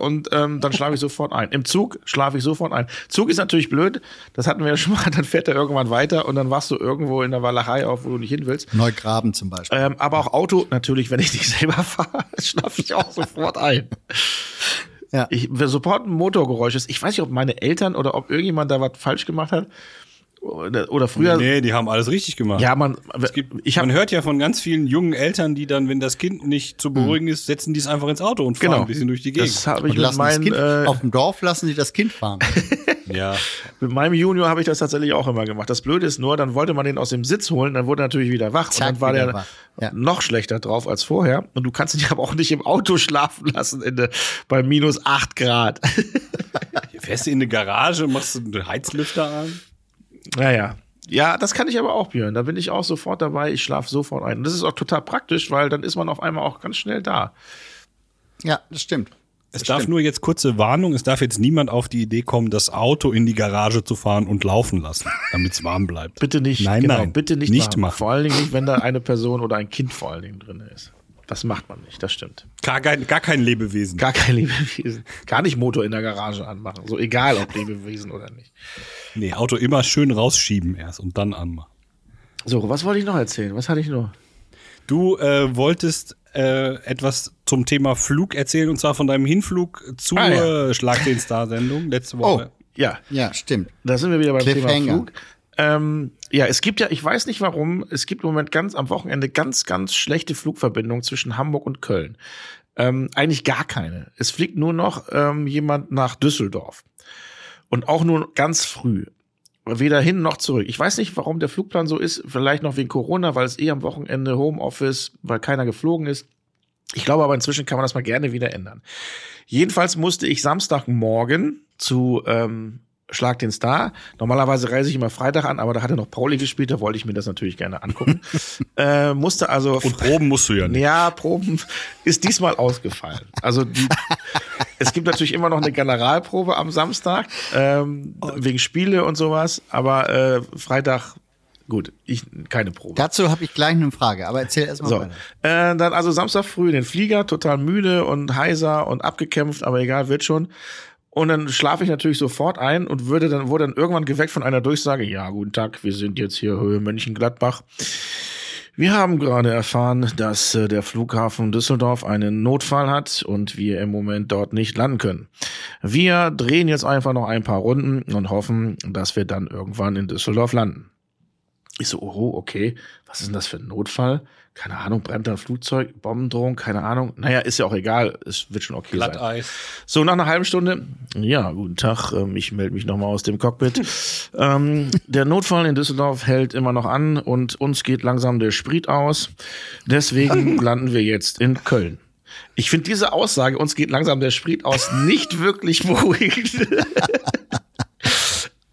und ähm, dann schlafe ich sofort ein. Im Zug schlafe ich sofort ein. Zug ist natürlich blöd, das hatten wir ja schon mal, dann fährt er irgendwann weiter und dann wachst du irgendwo in der Walachei auf, wo du nicht hin willst. Neugraben zum Beispiel. Ähm, aber auch Auto, natürlich, wenn ich nicht selber fahre, schlafe ich auch sofort ein. Ja. Ich, sofort ein Motorgeräusch ist. Ich weiß nicht, ob meine Eltern oder ob irgendjemand da was falsch gemacht hat. Oder, oder früher. Nee, die haben alles richtig gemacht. Ja, man, Es gibt, ich habe man hört ja von ganz vielen jungen Eltern, die dann, wenn das Kind nicht zu beruhigen ist, setzen die es einfach ins Auto und fahren genau ein bisschen durch die Gegend. Das habe ich Und mit meinen, kind, äh, auf dem Dorf lassen sie das Kind fahren. ja. mit meinem Junior habe ich das tatsächlich auch immer gemacht. Das Blöde ist nur, dann wollte man den aus dem Sitz holen, dann wurde er natürlich wieder wach Zack, und dann war der. Ja. noch schlechter drauf als vorher. Und du kannst ihn aber auch nicht im Auto schlafen lassen in der, bei minus acht Grad. Fährst du in eine Garage, machst du einen Heizlüfter an? Naja. Ja, das kann ich aber auch, Björn. Da bin ich auch sofort dabei. Ich schlafe sofort ein. Und das ist auch total praktisch, weil dann ist man auf einmal auch ganz schnell da. ja, das stimmt. Es darf nur jetzt kurze Warnung, es darf jetzt niemand auf die Idee kommen, das Auto in die Garage zu fahren und laufen lassen, damit es warm bleibt. Bitte nicht. Nein, genau, nein. Bitte nicht, Nicht machen. machen. Vor allen Dingen nicht, wenn da eine Person oder ein Kind vor allen Dingen drin ist. Das macht man nicht, das stimmt. Gar kein, gar kein Lebewesen. Gar kein Lebewesen. Gar nicht Motor in der Garage anmachen. So egal, ob Lebewesen oder nicht. Nee, Auto immer schön rausschieben erst und dann anmachen. So, was wollte ich noch erzählen? Was hatte ich noch? Du äh, wolltest äh, etwas zum Thema Flug erzählen und zwar von deinem Hinflug zur Ah, ja. Schlag den Star-Sendung letzte Woche. Ja, Ja, stimmt. da sind wir wieder beim Thema. Flug. Ähm, ja, es gibt ja, ich weiß nicht warum, es gibt im Moment ganz am Wochenende ganz, ganz schlechte Flugverbindungen zwischen Hamburg und Köln. Ähm, eigentlich gar keine. Es fliegt nur noch ähm, jemand nach Düsseldorf. Und auch nur ganz früh. Weder hin noch zurück. Ich weiß nicht, warum der Flugplan so ist. Vielleicht noch wegen Corona, weil es eh am Wochenende Homeoffice, weil keiner geflogen ist. Ich glaube aber inzwischen kann man das mal gerne wieder ändern. Jedenfalls musste ich Samstagmorgen zu ähm, Schlag den Star. Normalerweise reise ich immer Freitag an, aber da hatte noch Pauli gespielt, da wollte ich mir das natürlich gerne angucken. äh, musste also Und proben musst du ja nicht. ja, Proben ist diesmal ausgefallen. Also die, es gibt natürlich immer noch eine Generalprobe am Samstag, ähm, wegen Spiele und sowas, aber äh, Freitag Gut, ich keine Probe. Dazu habe ich gleich eine Frage, aber erzähl erstmal So, weiter. äh, dann also Samstag früh den Flieger, total müde und heiser und abgekämpft, aber egal, wird schon. Und dann schlafe ich natürlich sofort ein und würde dann, wurde dann irgendwann geweckt von einer Durchsage, ja, guten Tag, wir sind jetzt hier Höhe Mönchengladbach. Wir haben gerade erfahren, dass äh, der Flughafen Düsseldorf einen Notfall hat und wir im Moment dort nicht landen können. Wir drehen jetzt einfach noch ein paar Runden und hoffen, dass wir dann irgendwann in Düsseldorf landen. Ich so, oh, okay, was ist denn das für ein Notfall? Keine Ahnung, brennt ein Flugzeug, Bombendrohung, keine Ahnung. Naja, ist ja auch egal, es wird schon okay sein. Glatteis. So, nach einer halben Stunde, ja, guten Tag, ähm, ich melde mich nochmal aus dem Cockpit. ähm, der Notfall in Düsseldorf hält immer noch an und uns geht langsam der Sprit aus. Deswegen landen wir jetzt in Köln. Ich finde diese Aussage, uns geht langsam der Sprit aus, nicht wirklich beruhigend.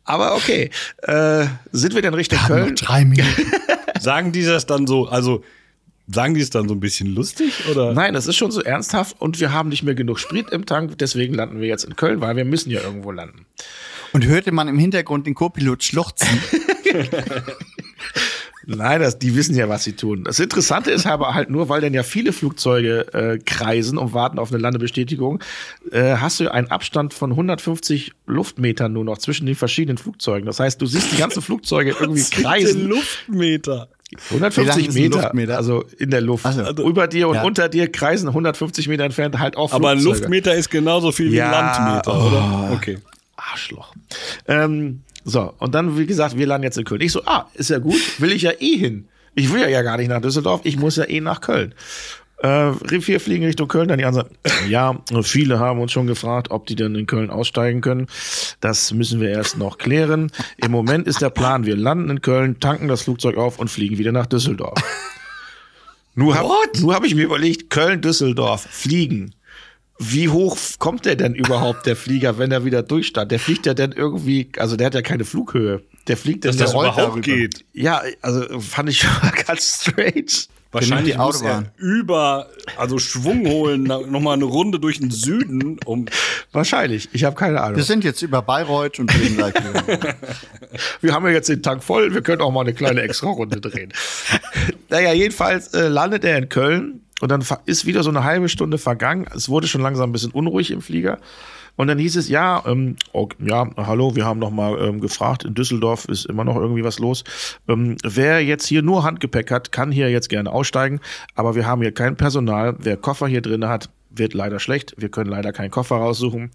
Aber okay, äh, sind wir denn Richtung noch Köln? drei Minuten. Sagen die das dann so, also sagen die es dann so ein bisschen lustig oder? Nein, das ist schon so ernsthaft und wir haben nicht mehr genug Sprit im Tank, deswegen landen wir jetzt in Köln, weil wir müssen ja irgendwo landen. Und hörte man im Hintergrund den Co-Pilot schluchzen. Nein, das, die wissen ja, was sie tun. Das Interessante ist aber halt nur, weil dann ja viele Flugzeuge äh, kreisen und warten auf eine Landebestätigung, äh, hast du einen Abstand von 150 Luftmetern nur noch zwischen den verschiedenen Flugzeugen. Das heißt, du siehst die ganzen Flugzeuge irgendwie kreisen. Luftmeter. Wie lang 150 ist ein Meter, Luftmeter? also in der Luft. So. Also Über dir und Ja. unter dir kreisen 150 Meter entfernt halt auch Aber ein Flugzeuge. Luftmeter ist genauso viel wie Ja, ein Landmeter, oh. oder? Okay. Arschloch. Ähm, so, und dann, wie gesagt, wir landen jetzt in Köln. Ich so, ah, ist ja gut, will ich ja eh hin. Ich will ja, ja gar nicht nach Düsseldorf, ich muss ja eh nach Köln. Äh, wir fliegen Richtung Köln, dann die anderen ja, viele haben uns schon gefragt, ob die denn in Köln aussteigen können. Das müssen wir erst noch klären. Im Moment ist der Plan, wir landen in Köln, tanken das Flugzeug auf und fliegen wieder nach Düsseldorf. Nur habe hab ich mir überlegt, Köln, Düsseldorf, fliegen. Wie hoch kommt der denn überhaupt, der Flieger, wenn er wieder durchstartet? Der fliegt ja dann irgendwie, also der hat ja keine Flughöhe. Der fliegt Dass das der rollt überhaupt darüber. geht. Ja, also fand ich schon mal ganz strange. Wahrscheinlich die muss er über, also Schwung holen, nochmal eine Runde durch den Süden, um Wahrscheinlich. Ich habe keine Ahnung. Wir sind jetzt über Bayreuth und drehen gleich. Wir haben ja jetzt den Tank voll, wir können auch mal eine kleine Extra-Runde drehen. naja, jedenfalls äh, landet er in Köln und dann ist wieder so eine halbe Stunde vergangen. Es wurde schon langsam ein bisschen unruhig im Flieger. Und dann hieß es, ja, ähm, ok, ja, hallo, wir haben noch mal ähm, gefragt, in Düsseldorf ist immer noch irgendwie was los. Ähm, wer jetzt hier nur Handgepäck hat, kann hier jetzt gerne aussteigen, aber wir haben hier kein Personal. Wer Koffer hier drin hat, wird leider schlecht. Wir können leider keinen Koffer raussuchen.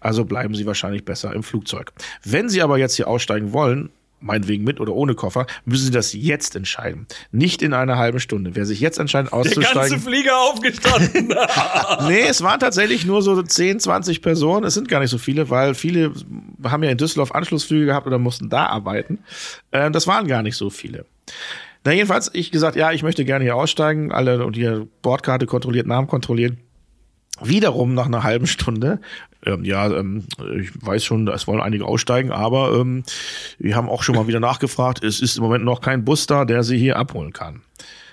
Also bleiben Sie wahrscheinlich besser im Flugzeug. Wenn Sie aber jetzt hier aussteigen wollen, meinetwegen mit oder ohne Koffer, müssen Sie das jetzt entscheiden. Nicht in einer halben Stunde. Wer sich jetzt entscheidet, der ganze auszusteigen. Flieger aufgestanden. Nee, es waren tatsächlich nur so 10, 20 Personen. Es sind gar nicht so viele, weil viele haben ja in Düsseldorf Anschlussflüge gehabt oder mussten da arbeiten. Äh, das waren gar nicht so viele. Na, jedenfalls, ich gesagt, ja, ich möchte gerne hier aussteigen, alle und hier Bordkarte kontrolliert, Namen kontrolliert. Wiederum nach einer halben Stunde, ähm, ja, ähm, ich weiß schon, es wollen einige aussteigen, aber ähm, wir haben auch schon mal wieder nachgefragt, es ist im Moment noch kein Bus da, der sie hier abholen kann.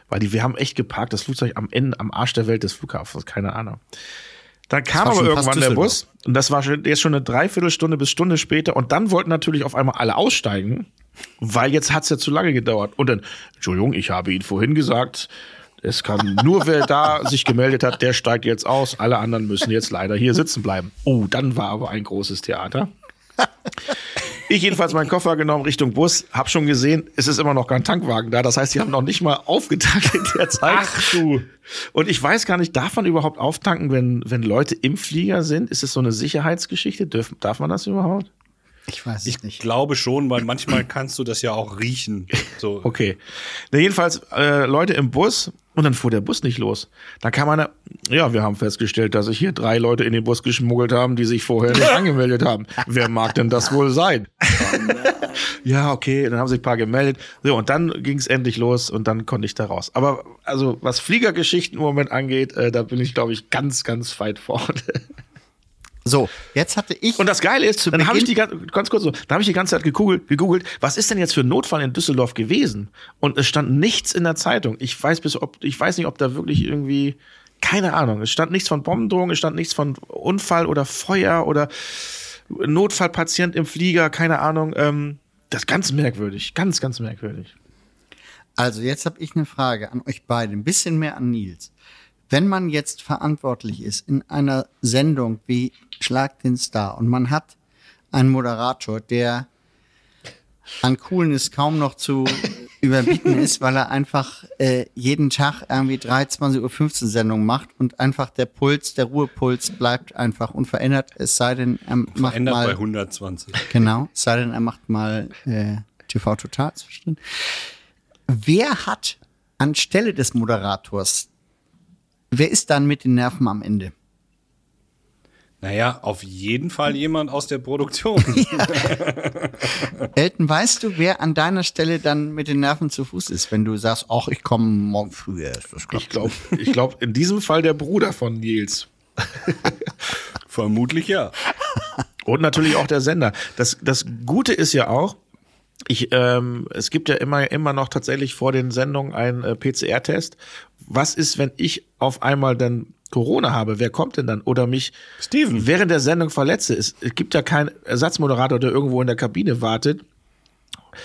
Weil die, wir haben echt geparkt, das Flugzeug am Ende, am Arsch der Welt des Flughafens, keine Ahnung. Dann kam aber irgendwann der. Bus und das war schon, jetzt schon eine Dreiviertelstunde bis Stunde später und dann wollten natürlich auf einmal alle aussteigen, weil jetzt hat's ja zu lange gedauert. Und dann, Entschuldigung, ich habe Ihnen vorhin gesagt, es kann nur wer da sich gemeldet hat, der steigt jetzt aus. Alle anderen müssen jetzt leider hier sitzen bleiben. Oh, dann war aber ein großes Theater. Ich jedenfalls meinen Koffer genommen Richtung Bus, hab schon gesehen, es ist immer noch kein Tankwagen da. Das heißt, die haben noch nicht mal aufgetankt in der Zeit. Ach du. Und ich weiß gar nicht, darf man überhaupt auftanken, wenn, wenn Leute im Flieger sind? Ist es so eine Sicherheitsgeschichte? Dürf, darf man das überhaupt? Ich weiß Ich nicht. glaube schon, weil manchmal kannst du das ja auch riechen. So. Okay. Na, jedenfalls äh, Leute im Bus und dann fuhr der Bus nicht los. Dann kam einer, ja, wir haben festgestellt, dass sich hier drei Leute in den Bus geschmuggelt haben, die sich vorher nicht angemeldet haben. Wer mag denn das wohl sein? ja, okay, dann haben sich ein paar gemeldet. So, und dann ging es endlich los und dann konnte ich da raus. Aber also, was Fliegergeschichten im Moment angeht, äh, da bin ich, glaube ich, ganz, ganz weit vorne. So, jetzt hatte ich. Und das Geile ist, dann habe ich die ganz kurz so, da habe ich die ganze Zeit gegoogelt, gegoogelt, was ist denn jetzt für ein Notfall in Düsseldorf gewesen? Und es stand nichts in der Zeitung. Ich weiß bis ob ich weiß nicht, ob da wirklich irgendwie keine Ahnung. Es stand nichts von Bombendrohung, es stand nichts von Unfall oder Feuer oder Notfallpatient im Flieger, keine Ahnung. Ähm, Das ist ganz merkwürdig, ganz, ganz merkwürdig. Also jetzt habe ich eine Frage an euch beide, ein bisschen mehr an Nils. Wenn man jetzt verantwortlich ist in einer Sendung wie Schlag den Star und man hat einen Moderator, der an Coolness kaum noch zu überbieten ist, weil er einfach äh, jeden Tag irgendwie 23.15 Uhr Sendungen macht und einfach der Puls, der Ruhepuls bleibt einfach unverändert, es sei denn, er macht Verändert bei mal, 120. genau, es sei denn, er macht mal äh, TV Total zwischendrin. Wer hat anstelle des Moderators, wer ist dann mit den Nerven am Ende? Naja, auf jeden Fall jemand aus der Produktion. Elton, weißt du, wer an deiner Stelle dann mit den Nerven zu Fuß ist, wenn du sagst, ach, ich komme morgen früh erst. Ich glaube, ich glaub, in diesem Fall der Bruder von Nils. Vermutlich ja. Und natürlich auch der Sender. Das, das Gute ist ja auch, ich, ähm, es gibt ja immer, immer noch tatsächlich vor den Sendungen einen äh, PCR-Test. Was ist, wenn ich auf einmal dann Corona habe? Wer kommt denn dann? Oder mich Steven. während der Sendung verletze? Es, es gibt ja keinen Ersatzmoderator, der irgendwo in der Kabine wartet.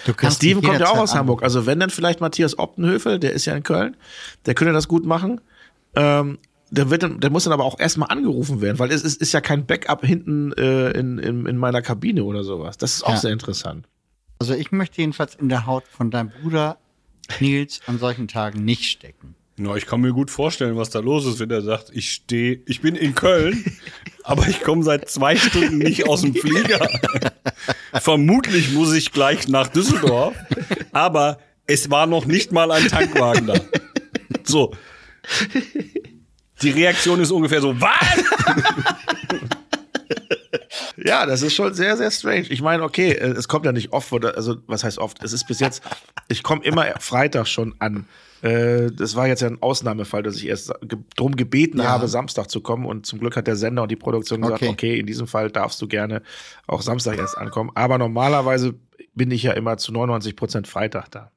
Du kannst Steven kommt ja auch aus Hamburg. Also wenn dann vielleicht Matthias Optenhöfel, der ist ja in Köln, der könnte das gut machen. Ähm, der, wird dann, der muss dann aber auch erstmal angerufen werden, weil es ist, ist ja kein Backup hinten äh, in, in, in meiner Kabine oder sowas. Das ist auch Ja. sehr interessant. Also ich möchte jedenfalls in der Haut von deinem Bruder Nils an solchen Tagen nicht stecken. Ja, ich kann mir gut vorstellen, was da los ist, wenn er sagt, ich stehe, ich bin in Köln, aber ich komme seit zwei Stunden nicht aus dem Flieger. Vermutlich muss ich gleich nach Düsseldorf, aber es war noch nicht mal ein Tankwagen da. So. Die Reaktion ist ungefähr so, was? Ja, das ist schon sehr, sehr strange. Ich meine, okay, äh, es kommt ja nicht oft, vor, also was heißt oft? Es ist bis jetzt, ich komme immer Freitag schon an. Äh, Das war jetzt ja ein Ausnahmefall, dass ich erst ge- drum gebeten Ja. habe, Samstag zu kommen. Und zum Glück hat der Sender und die Produktion gesagt, Okay. okay, in diesem Fall darfst du gerne auch Samstag erst ankommen. Aber normalerweise bin ich ja immer zu 99 Prozent Freitag da.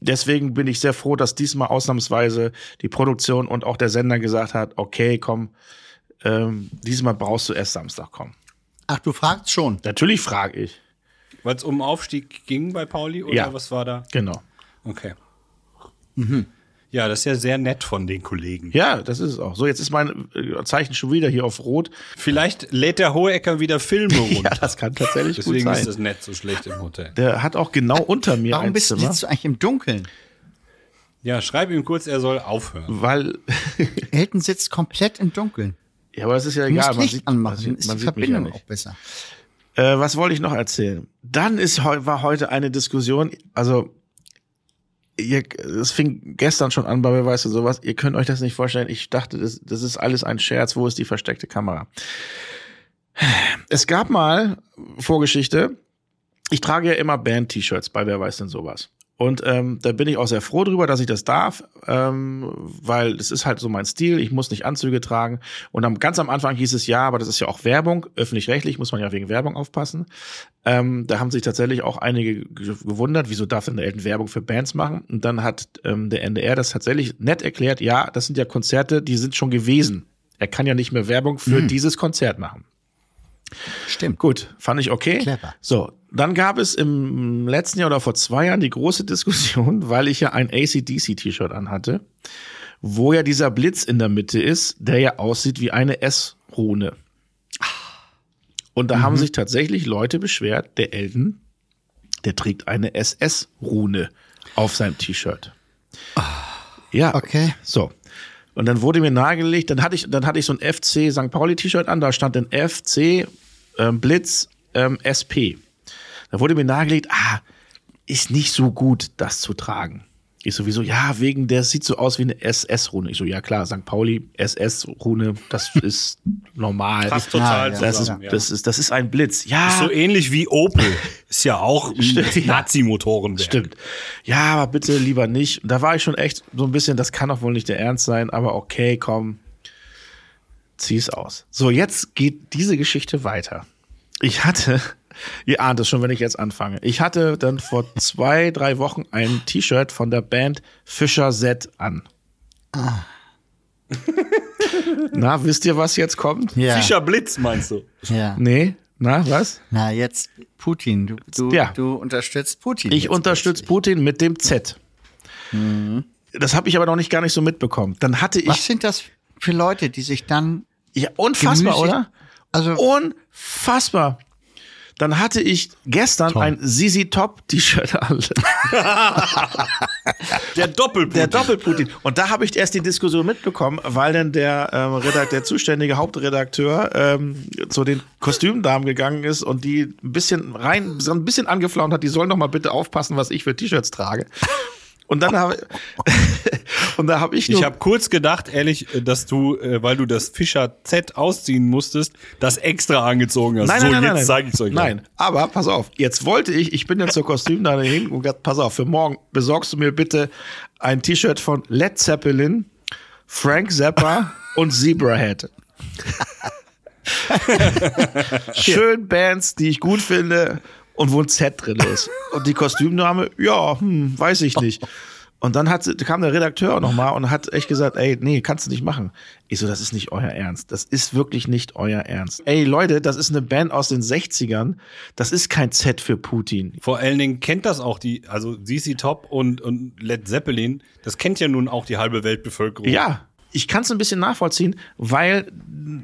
Deswegen bin ich sehr froh, dass diesmal ausnahmsweise die Produktion und auch der Sender gesagt hat, okay, komm, ähm, diesmal brauchst du erst Samstag kommen. Ach, du fragst schon. Natürlich frage ich. Weil es um Aufstieg ging bei Pauli oder Ja. was war da? Genau. Okay. Ja, das ist ja sehr nett von den Kollegen. Ja, das ist es auch. So, jetzt ist mein äh, Zeichen schon wieder hier auf Rot. Vielleicht lädt der Hohecker wieder Filme runter. das kann tatsächlich Deswegen gut ist sein. das Netz so schlecht im Hotel. Der hat auch genau unter mir Warum ein bist du, Zimmer, sitzt du eigentlich im Dunkeln? Ja, schreib ihm kurz, er soll aufhören. weil Elton sitzt komplett im Dunkeln. Ja, aber es ist ja Du musst egal. Licht anmachen, man sieht, ist man die sieht mich ja Verbindung auch besser. Äh, was wollte ich noch erzählen? Dann ist war heute eine Diskussion. Also ihr, es fing gestern schon an bei Wer weiß du sowas. Ihr könnt euch das nicht vorstellen. Ich dachte, das, das ist alles ein Scherz. Wo ist die versteckte Kamera? Es gab mal Vorgeschichte. Ich trage ja immer Band-T-Shirts bei Wer weiß denn sowas. Und ähm, da bin ich auch sehr froh drüber, dass ich das darf, ähm, weil es ist halt so mein Stil. Ich muss nicht Anzüge tragen. Und am, ganz am Anfang hieß es ja, aber das ist ja auch Werbung. Öffentlich-rechtlich muss man ja wegen Werbung aufpassen. Ähm, da haben sich tatsächlich auch einige ge- gewundert, wieso darf denn der Elton Werbung für Bands machen? Und dann hat ähm, der NDR das tatsächlich nett erklärt. Ja, das sind ja Konzerte, die sind schon gewesen. Er kann ja nicht mehr Werbung für dieses Konzert machen. Stimmt. Gut, fand ich okay. Clever. So, dann gab es im letzten Jahr oder vor zwei Jahren die große Diskussion, weil ich ja ein ACDC-T-Shirt anhatte, wo ja dieser Blitz in der Mitte ist, der ja aussieht wie eine S-Rune. Und da haben sich tatsächlich Leute beschwert, der Elton, der trägt eine SS-Rune auf seinem T-Shirt. Ja, Okay. so. Und dann wurde mir nahegelegt, dann hatte ich, dann hatte ich so ein FC St. Pauli T-Shirt an, da stand dann FC ähm, Blitz ähm, SP. Da wurde mir nahegelegt, ah, ist nicht so gut, das zu tragen. Ich sowieso, ja, wegen der sieht so aus wie eine SS-Rune. Ich so, ja klar, St. Pauli, SS-Rune, das ist normal. Passt total Ja. Das ist, zusammen. ja. das ist, das ist ein Blitz. Ja, so ähnlich wie Opel. Ist ja auch. Nazi-Motorenwerk. Stimmt. Ja, aber bitte lieber nicht. Da war ich schon echt so ein bisschen, das kann doch wohl nicht der Ernst sein, aber okay, komm, zieh's aus. So, jetzt geht diese Geschichte weiter. Ich hatte, ihr ahnt es schon, wenn ich jetzt anfange. Ich hatte dann vor zwei, drei Wochen ein T-Shirt von der Band Fischer Z an. Na, wisst ihr, was jetzt kommt? Ja. Fischer Blitz meinst du? ja. Nee, Na, was? Na, jetzt Putin. Du, du, Ja. du unterstützt Putin. Ich unterstütze. Putin mit dem Z. Das habe ich aber noch nicht gar nicht so mitbekommen. Dann hatte ich. Was sind das für Leute, die sich dann. Ja, unfassbar, oder? Also, Unfassbar. Dann hatte ich gestern Toll. ein Sisi Top T-Shirt an. Der Doppelpunkt. Der Doppelputin. Und da habe ich erst die Diskussion mitbekommen, weil dann der, ähm, Redakt der zuständige Hauptredakteur ähm, zu den Kostümdamen gegangen ist und die ein bisschen rein, so ein bisschen angeflaumt hat, die sollen doch mal bitte aufpassen, was ich für T-Shirts trage. Und dann habe und da habe ich nur Ich habe kurz gedacht, ehrlich, dass du, äh, weil du das Fischer Z ausziehen musstest, das extra angezogen hast. Nein, so, nein, nein, jetzt zeige ich euch. Nein, aber pass auf, jetzt wollte ich, ich bin jetzt zur Kostümdame hin und gesagt, pass auf, für morgen besorgst du mir bitte ein T-Shirt von Led Zeppelin, Frank Zappa und Zebrahead. Schön Bands, die ich gut finde und wo ein Z drin ist. Und die Kostümdame, ja, hm, weiß ich nicht. Und dann hat, kam der Redakteur nochmal und hat echt gesagt, ey, nee, kannst du nicht machen. Ich so, das ist nicht euer Ernst. Das ist wirklich nicht euer Ernst. Ey, Leute, das ist eine Band aus den 60ern. Das ist kein Z für Putin. Vor allen Dingen kennt das auch die, also ZZ Top und, und Led Zeppelin, das kennt ja nun auch die halbe Weltbevölkerung. Ja, ich kann es ein bisschen nachvollziehen, weil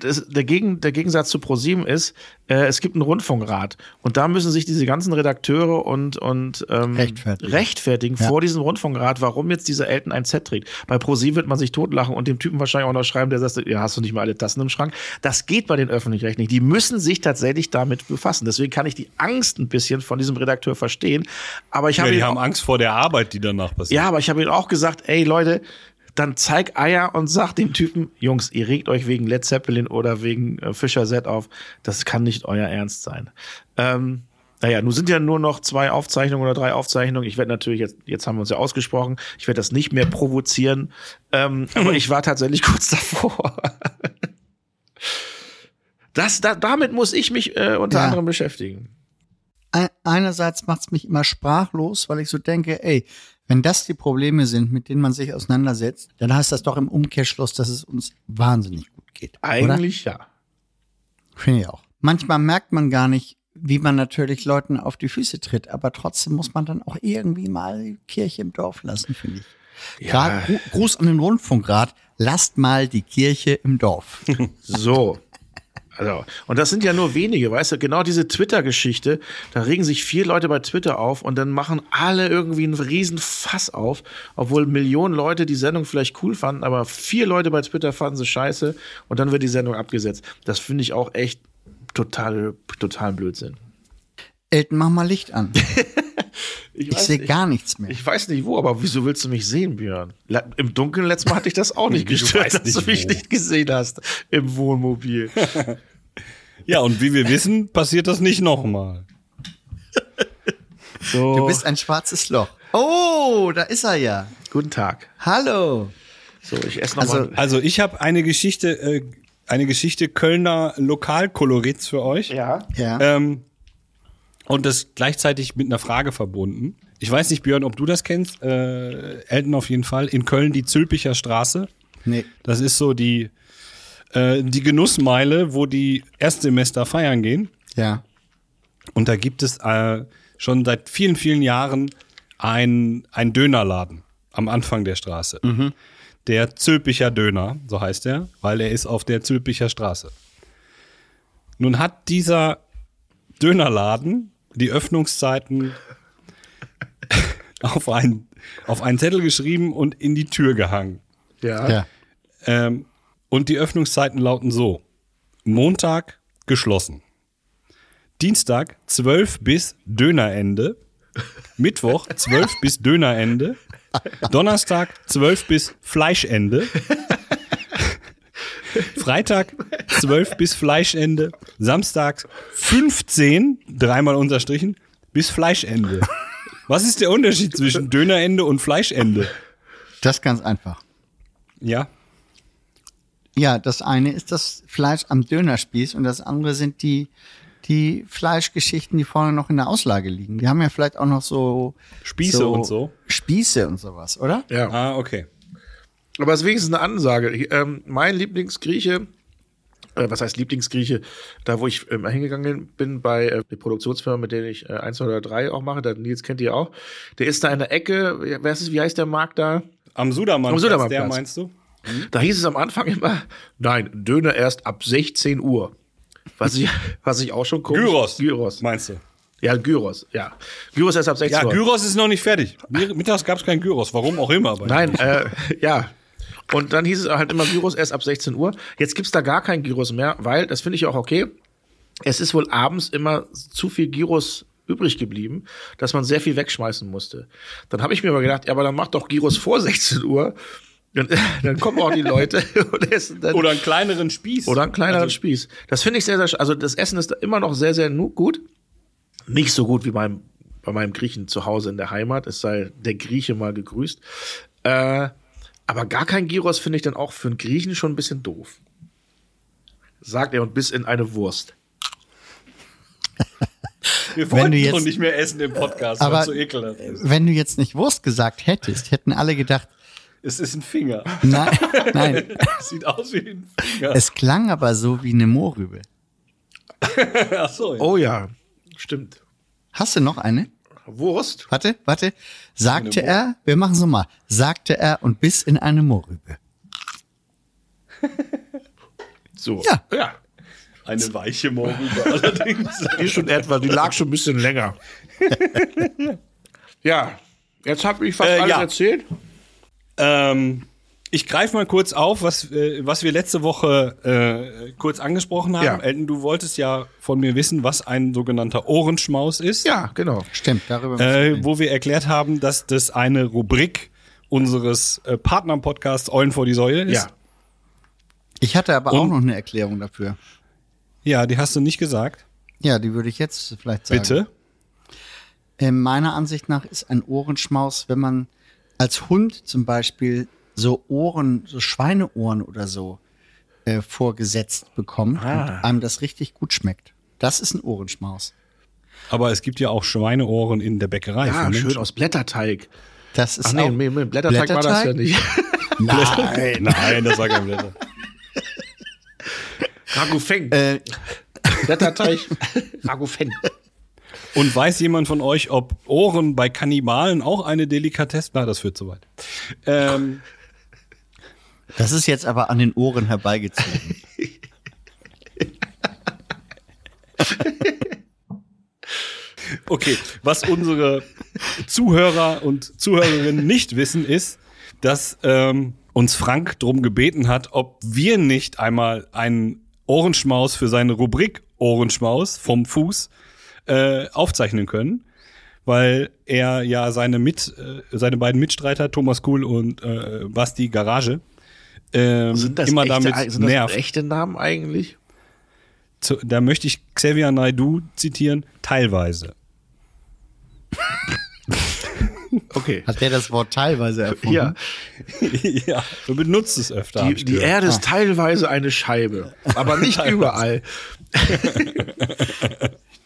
das, der, Gegen, der Gegensatz zu ProSieben ist, äh, es gibt einen Rundfunkrat und da müssen sich diese ganzen Redakteure und, und ähm, Rechtfertigen. rechtfertigen Ja. vor diesem Rundfunkrat, warum jetzt dieser Elton ein Z trägt. Bei ProSieben wird man sich totlachen und dem Typen wahrscheinlich auch noch schreiben, der sagt, ja, hast du nicht mal alle Tassen im Schrank. Das geht bei den Öffentlich-Rechtlichen. Die müssen sich tatsächlich damit befassen. Deswegen kann ich die Angst ein bisschen von diesem Redakteur verstehen. Aber ich Ja, habe die haben Angst vor der Arbeit, die danach passiert. ja, aber ich habe ihm auch gesagt, ey Leute, dann zeig Eier und sag dem Typen, Jungs, ihr regt euch wegen Led Zeppelin oder wegen äh, Fischer Z auf. Das kann nicht euer Ernst sein. Ähm, naja, nun sind ja nur noch zwei Aufzeichnungen oder drei Aufzeichnungen. Ich werde natürlich jetzt, jetzt haben wir uns ja ausgesprochen, ich werde das nicht mehr provozieren. Ähm, aber ich war tatsächlich kurz davor. Das, da, damit muss ich mich äh, unter Ja. anderem beschäftigen. Ein- Einerseits macht es mich immer sprachlos, weil ich so denke, ey, wenn das die Probleme sind, mit denen man sich auseinandersetzt, dann heißt das doch im Umkehrschluss, dass es uns wahnsinnig gut geht. Oder? Eigentlich ja. Finde ich auch. Manchmal merkt man gar nicht, wie man natürlich Leuten auf die Füße tritt, aber trotzdem muss man dann auch irgendwie mal die Kirche im Dorf lassen, finde ich. Grad, Gru- Gruß an den Rundfunkrat, lasst mal die Kirche im Dorf. So. Also, und das sind ja nur wenige, weißt du, genau diese Twitter-Geschichte, da regen sich vier Leute bei Twitter auf und dann machen alle irgendwie einen riesen Fass auf, obwohl Millionen Leute die Sendung vielleicht cool fanden, aber vier Leute bei Twitter fanden sie scheiße und dann wird die Sendung abgesetzt. Das finde ich auch echt total, total Blödsinn. Elton, mach mal Licht an. Ich weiß sehe gar nichts mehr. Ich weiß nicht wo, aber wieso willst du mich sehen, Björn? Im Dunkeln letztes Mal hatte ich das auch nicht Du gestört, weißt dass nicht du mich wo. nicht gesehen hast im Wohnmobil. Ja, und wie wir wissen, passiert das nicht nochmal. So, Du bist ein schwarzes Loch. Oh, da ist er ja. guten Tag. Hallo. So, ich esse noch Also-. Also ich habe eine Geschichte, äh, eine Geschichte Kölner Lokalkolorits für euch. Ja. Ja. Ähm, und das gleichzeitig mit einer Frage verbunden. Ich weiß nicht, Björn, ob du das kennst. Äh, Elton auf jeden Fall. In Köln die Zülpicher Straße. nee. Das ist so die, äh, die Genussmeile, wo die Erstsemester feiern gehen. Ja. Und da gibt es äh, schon seit vielen, vielen Jahren ein, ein Dönerladen am Anfang der Straße. Der Zülpicher Döner, so heißt er, weil er ist auf der Zülpicher Straße. Nun hat dieser Dönerladen die Öffnungszeiten auf, ein, auf einen Zettel geschrieben und in die Tür gehangen. Ja. Ja. Ähm, und die Öffnungszeiten lauten so: Montag geschlossen. Dienstag 12 bis Dönerende. Mittwoch 12 bis Dönerende. Donnerstag 12 bis Fleischende. Freitag 12 bis Fleischende. Samstag 15, dreimal unterstrichen, bis Fleischende. Was ist der Unterschied zwischen Dönerende und Fleischende? Das ist ganz einfach. Ja, Ja, das eine ist das Fleisch am Dönerspieß und das andere sind die, die Fleischgeschichten, die vorne noch in der Auslage liegen. Die haben ja vielleicht auch noch so Spieße und so. Spieße und sowas, oder? ja. Ah, okay. Aber es ist wenigstens eine Ansage. Ähm, mein Lieblingsgrieche äh, was heißt Lieblingsgrieche, da wo ich immer hingegangen bin bei äh, der Produktionsfirma, mit der ich äh, 1 oder 3 auch mache, der Nils kennt ihr auch, der ist da in der Ecke, wer ist es, wie heißt der Markt da? Am Sudermann, Am Sudermannplatz. der meinst du? Da hieß es am Anfang immer, nein, Döner erst ab 16 Uhr. Was ich, was ich auch schon komisch. Gyros. Gyros. Meinst du? Ja, Gyros, ja. Gyros erst ab 16 Ja, Uhr. Gyros ist noch nicht fertig. Mittags gab es kein Gyros, warum auch immer. Nein, äh, ja. Und dann hieß es halt immer Gyros erst ab 16 Uhr. Jetzt gibt's da gar kein Gyros mehr, weil, das finde ich auch okay, es ist wohl abends immer zu viel Gyros übrig geblieben, dass man sehr viel wegschmeißen musste. Dann habe ich mir aber gedacht, ja, aber dann mach doch Gyros vor 16 Uhr. Dann, dann kommen auch die Leute und essen dann. Oder einen kleineren Spieß. Oder einen kleineren Also- Spieß. Das finde ich sehr, sehr, also das Essen ist da immer noch sehr, sehr gut. Nicht so gut wie beim, bei meinem Griechen zu Hause in der Heimat. Es sei der Grieche mal gegrüßt. Äh, aber gar kein Gyros finde ich dann auch für einen Griechen schon ein bisschen doof. Sagt er und bis in eine Wurst. Wir Wenn wollten du doch jetzt- nicht mehr essen im Podcast, weil Aber es so ekelhaft ist. wenn du jetzt nicht Wurst gesagt hättest, hätten alle gedacht, Es ist ein Finger. nein, nein. Sieht aus wie ein Finger. Es klang aber so wie eine Mohrrübe. Ach so, ja. Oh ja, stimmt. Hast du noch eine? Wurst? Warte, warte. Sagte er, wir machen so mal, sagte er und biss in eine Mohrrübe. So. Ja. Ja. Eine weiche Mohrrübe allerdings. Die schon etwa, die lag schon ein bisschen länger. ja. Jetzt habe ich fast Äh, alles ja. erzählt. ähm, ich greife mal kurz auf, was, äh, was wir letzte Woche äh, kurz angesprochen haben. Ja. Elton, du wolltest ja von mir wissen, was ein sogenannter Ohrenschmaus ist. Ja, genau. Stimmt, darüber müssen wir äh, wo wir erklärt haben, dass das eine Rubrik unseres äh, Partner-Podcasts Eulen vor die Säule ist. Ja. Ich hatte aber auch Und- noch eine Erklärung dafür. Ja, die hast du nicht gesagt. Ja, die würde ich jetzt vielleicht sagen. Bitte. Äh, meiner Ansicht nach ist ein Ohrenschmaus, wenn man als Hund zum Beispiel so Ohren, so Schweineohren oder so äh, vorgesetzt bekommt und einem das richtig gut schmeckt. Das ist ein Ohrenschmaus. Aber es gibt ja auch Schweineohren in der Bäckerei. Ja, Ah, schön Menschen. aus Blätterteig. Das ist Ach nee, auch mit, mit Blätterteig, war das ja nicht. Nein. Nein, das war kein Blätter. Ragufeng. äh, Blätterteig. Ragufeng. Und weiß jemand von euch, ob Ohren bei Kannibalen auch eine Delikatesse? Na, das führt zu weit. Ähm, das ist jetzt aber an den Ohren herbeigezogen. okay, was unsere Zuhörer und Zuhörerinnen nicht wissen, ist, dass ähm, uns Frank drum gebeten hat, ob wir nicht einmal einen Ohrenschmaus für seine Rubrik Ohrenschmaus vom Fuß äh, aufzeichnen können, weil er ja seine mit äh, seine beiden Mitstreiter Thomas Kuhl und äh, Basti Garage ähm, Sind das, immer echte, damit sind das nervt. echte Namen eigentlich? Zu, da möchte ich Xavier Naidoo zitieren, teilweise. Okay. Hat der das Wort teilweise erfunden? Ja, ja, du benutzt es öfter. die, die. Erde ist teilweise eine Scheibe, aber nicht überall.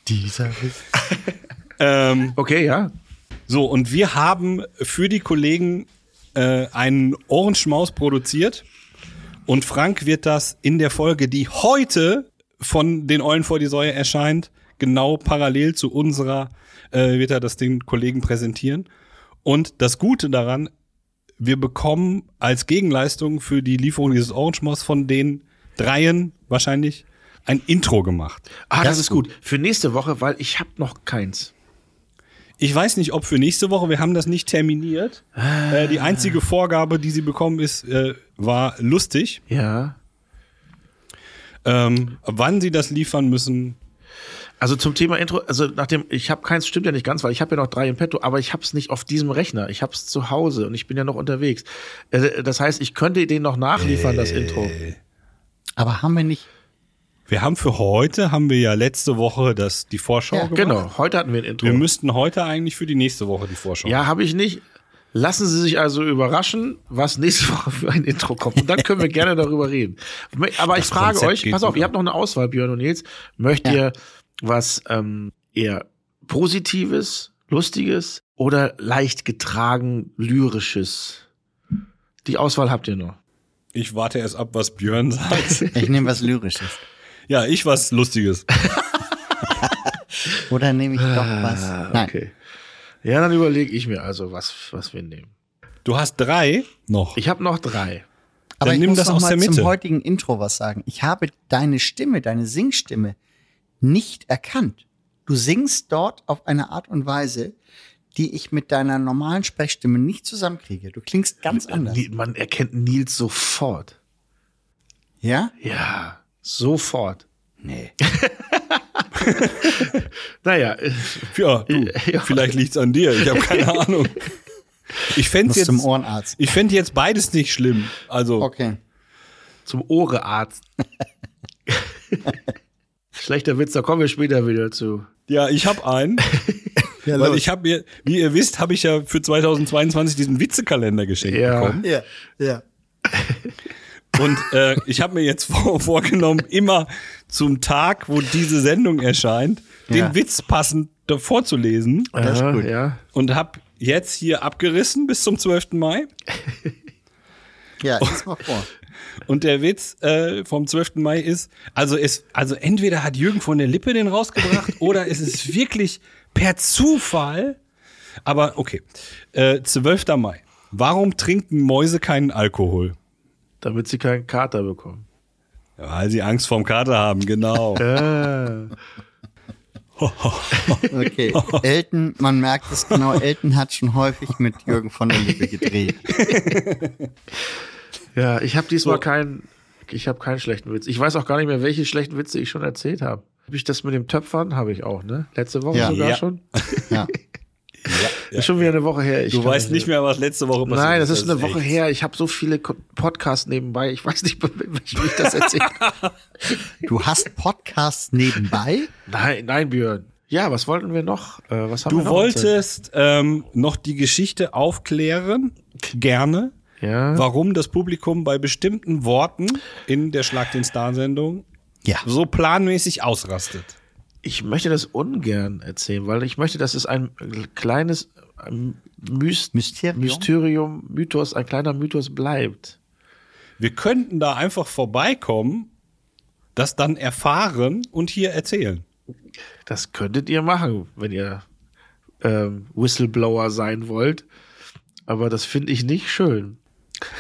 Dieser Witz. Ähm, Okay, ja. so, und wir haben für die Kollegen äh, einen Ohrenschmaus produziert. Und Frank wird das in der Folge, die heute von den Eulen vor die Säue erscheint, genau parallel zu unserer, äh, wird er das den Kollegen präsentieren. Und das Gute daran, wir bekommen als Gegenleistung für die Lieferung dieses Ohrenschmaus von den dreien wahrscheinlich ein Intro gemacht. Ah, das, Das ist ist gut. Für nächste Woche, weil ich habe noch keins. Ich weiß nicht, ob für nächste Woche, wir haben das nicht terminiert. Äh, die einzige Vorgabe, die sie bekommen ist, äh, war lustig. Ja. Ähm, wann sie das liefern müssen, Also zum Thema Intro, also nachdem, ich habe keins, stimmt ja nicht ganz, weil ich habe ja noch drei im Petto, aber ich habe es nicht auf diesem Rechner. Ich habe es zu Hause und ich bin ja noch unterwegs. Äh, Das heißt, ich könnte den noch nachliefern, das Intro. Aber haben wir nicht. Wir haben für heute, haben wir ja letzte Woche das, die Vorschau Ja, gemacht. Genau, heute hatten wir ein Intro. Wir müssten heute eigentlich für die nächste Woche die Vorschau. Ja, habe ich nicht. Lassen Sie sich also überraschen, was nächste Woche für ein Intro kommt. Und dann können wir gerne darüber reden. Aber ich Das frage Konzept euch, pass auf, ihr habt noch eine Auswahl, Björn und Nils. Möchtet Ja. ihr was ähm, eher Positives, Lustiges oder leicht getragen Lyrisches? Die Auswahl habt ihr noch. Ich warte erst ab, was Björn sagt. Ich nehme was Lyrisches. Ja, ich was Lustiges. Oder nehme ich doch was? Nein. Okay. Ja, dann überlege ich mir also, was, was wir nehmen. Du hast drei noch. Ich habe noch drei. Aber Dann ich nimm muss das noch aus mal der zum Mitte. heutigen Intro was sagen. Ich habe deine Stimme, deine Singstimme nicht erkannt. Du singst dort auf eine Art und Weise, die ich mit deiner normalen Sprechstimme nicht zusammenkriege. Du klingst ganz anders. Ni- Man erkennt Nils sofort. Ja? Ja, sofort. Nee. Naja, äh, Ja, du, Ja. vielleicht liegt's an dir. Ich habe keine Ahnung. Ich fände jetzt, zum Ohrenarzt. ich fänd jetzt beides nicht schlimm. Also, Okay. zum Ohrearzt. Schlechter Witz, da kommen wir später wieder zu. ja, ich habe einen. weil ich habe mir, wie ihr wisst, habe ich ja für 2022 diesen Witzekalender geschenkt Ja. bekommen. Ja, ja. Und äh, ich habe mir jetzt vor, vorgenommen, immer zum Tag, wo diese Sendung erscheint, den Ja. Witz passend davor zu lesen. Das ist gut. Ja. Und habe jetzt hier abgerissen bis zum 12. Mai. Ja, lies mal vor. Und der Witz äh, vom 12. Mai ist, also es, also entweder hat Jürgen von der Lippe den rausgebracht oder es ist wirklich per Zufall. Aber okay, äh, 12. Mai. Warum trinken Mäuse keinen Alkohol? Damit sie keinen Kater bekommen. Ja, weil sie Angst vorm Kater haben, genau. Äh, Okay. Elton, man merkt es genau, Elton hat schon häufig mit Jürgen von der Lippe gedreht. ja, ich habe diesmal So. keinen, ich habe keinen schlechten Witz. Ich weiß auch gar nicht mehr, welche schlechten Witze ich schon erzählt habe. Habe ich das mit dem Töpfern? Habe ich auch, ne? Letzte Woche Ja. sogar Ja. schon. Ja. Ist schon wieder eine Woche her. Ich Du weißt nicht mehr, was letzte Woche passiert Nein, das ist eine echt- Woche her. Ich habe so viele Podcasts nebenbei. Ich weiß nicht, wie ich das erzähle. Du hast Podcasts nebenbei? nein, nein, Björn. Ja, was wollten wir noch? Äh, was haben wir Du noch wolltest ähm, noch die Geschichte aufklären, gerne, Ja. warum das Publikum bei bestimmten Worten in der Schlag den Star-Sendung Ja. so planmäßig ausrastet. Ich möchte das ungern erzählen, weil ich möchte, dass es ein kleines ähm, Myst Mysterium? Mysterium, Mythos, ein kleiner Mythos bleibt. Wir könnten da einfach vorbeikommen, das dann erfahren und hier erzählen. Das könntet ihr machen, wenn ihr ähm, Whistleblower sein wollt. Aber das finde ich nicht schön.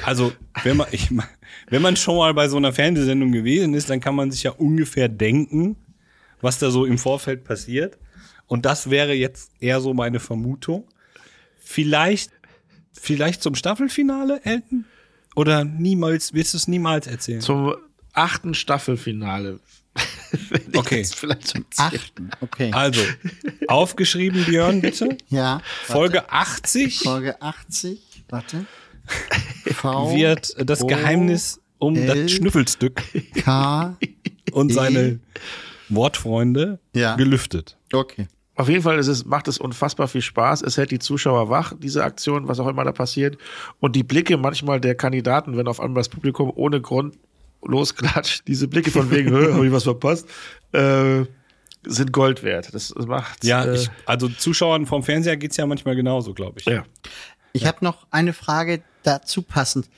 Also, wenn man, ich, wenn man schon mal bei so einer Fernsehsendung gewesen ist, dann kann man sich ja ungefähr denken, was da so im Vorfeld passiert. Und das wäre jetzt eher so meine Vermutung. Vielleicht, vielleicht zum Staffelfinale, Elton? Oder niemals, willst du es niemals erzählen? Zum achten Staffelfinale. Okay. vielleicht erzähle. Achten. Okay. Also, aufgeschrieben, Björn, bitte. Ja. Folge 80 Folge 80. Warte. V wird das O Geheimnis um L das Schnüffelstück K. und E. seine Wortfreunde Ja. gelüftet. Okay. Auf jeden Fall ist es, macht es unfassbar viel Spaß. Es hält die Zuschauer wach, diese Aktion, was auch immer da passiert. Und die Blicke manchmal der Kandidaten, wenn auf einmal das Publikum ohne Grund losklatscht, diese Blicke von wegen, habe ich was verpasst, äh, sind Gold wert. Das macht. Ja, äh, ich, also Zuschauern vom Fernseher geht's ja manchmal genauso, glaube ich. ja. Ich habe noch eine Frage dazu passend.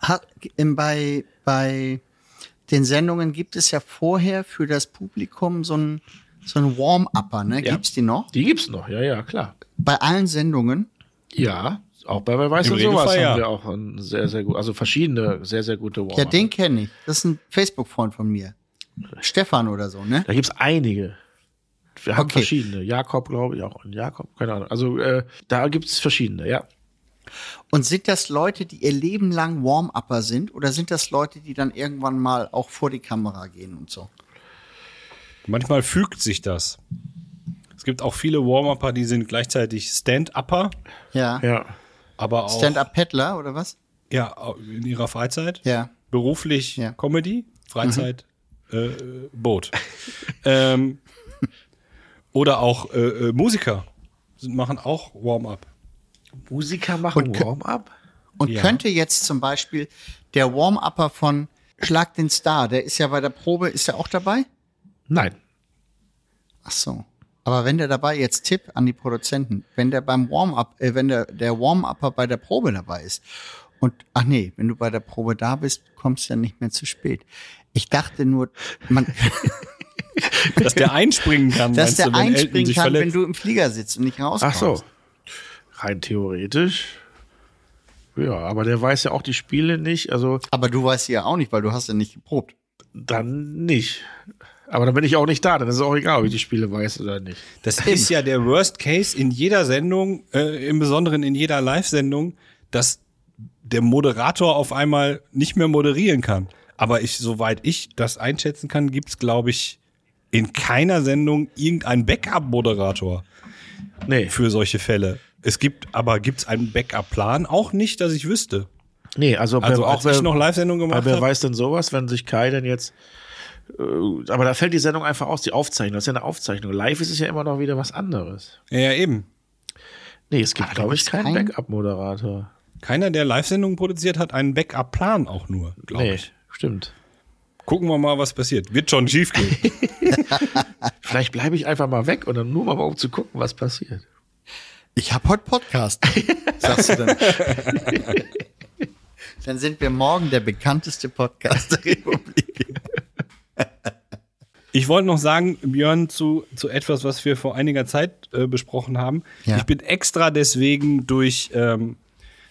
Hat, bei, bei den Sendungen gibt es ja vorher für das Publikum so ein, so ein Warm-Upper, ne? Ja. Gibt's die noch? Die gibt's noch, ja, ja, klar. Bei allen Sendungen? Ja, auch bei Wer weiß Im und sowas haben ja. wir auch ein sehr, sehr gut, also verschiedene sehr, sehr gute Warm Ja, den kenne ich. Das ist ein Facebook-Freund von mir. Stefan oder so, ne? Da gibt's einige. Wir haben Okay. verschiedene. Jakob, glaube ich, auch. Und Jakob, keine Ahnung. Also äh, da gibt's verschiedene, ja. Und sind das Leute, die ihr Leben lang Warm-Upper sind? Oder sind das Leute, die dann irgendwann mal auch vor die Kamera gehen und so? Manchmal fügt sich das. Es gibt auch viele Warm-Upper, die sind gleichzeitig Stand-Upper, Ja. Ja. aber auch Stand-Up-Paddler oder was? ja, in ihrer Freizeit. Ja. Beruflich Ja. Comedy, Freizeit äh, Boot. ähm, oder auch äh, äh, Musiker machen auch Warm-up. Musiker machen Warm-up? Und Ja. könnte jetzt zum Beispiel der Warm-Upper von Schlag den Star, der ist ja bei der Probe, ist er auch dabei? Nein. Ach so. Aber wenn der dabei, jetzt Tipp an die Produzenten, wenn der beim Warm-Up, äh, wenn der, der Warm-Upper bei der Probe dabei ist Und ach nee, wenn du bei der Probe da bist, kommst du ja nicht mehr zu spät. Ich dachte nur, man, Dass der einspringen kann, dass du, der wenn Elton einspringen kann, wenn verletzt? du im Flieger sitzt und nicht rauskommst. Ach so. Rein theoretisch. Ja, aber der weiß ja auch die Spiele nicht, also Aber du weißt ja auch nicht, weil du hast ja nicht geprobt. dann nicht. Aber dann bin ich auch nicht da, dann ist es auch egal, ob ich die Spiele weiß oder nicht. Das ist ja der Worst Case in jeder Sendung, äh, im Besonderen in jeder Live-Sendung, dass der Moderator auf einmal nicht mehr moderieren kann. Aber ich, soweit ich das einschätzen kann, gibt's glaube ich, in keiner Sendung irgendeinen Backup-Moderator Nee, für solche Fälle. Es gibt, aber gibt's einen Backup-Plan? Auch nicht, dass ich wüsste. nee also, Also wer, als auch wer, ich noch Live-Sendung aber gemacht wer habe. weiß denn sowas, wenn sich Kai denn jetzt äh, aber da fällt die Sendung einfach aus, die Aufzeichnung. Das ist ja eine Aufzeichnung. Live ist es ja immer noch wieder was anderes. Ja, ja, eben. Nee, es gibt, glaube ich, keinen keinen? Backup-Moderator. Keiner, der Live-Sendungen produziert hat, einen Backup-Plan auch nur, glaube Nee, ich. stimmt. Gucken wir mal, was passiert. Wird schon schief gehen. Vielleicht bleibe ich einfach mal weg und dann nur mal, um zu gucken, was passiert. Ich habe heute Podcast, sagst du dann. dann sind wir morgen der bekannteste Podcast der Republik. Ich wollte noch sagen, Björn, zu, zu etwas, was wir vor einiger Zeit äh, besprochen haben. Ja. Ich bin extra deswegen durch, ähm,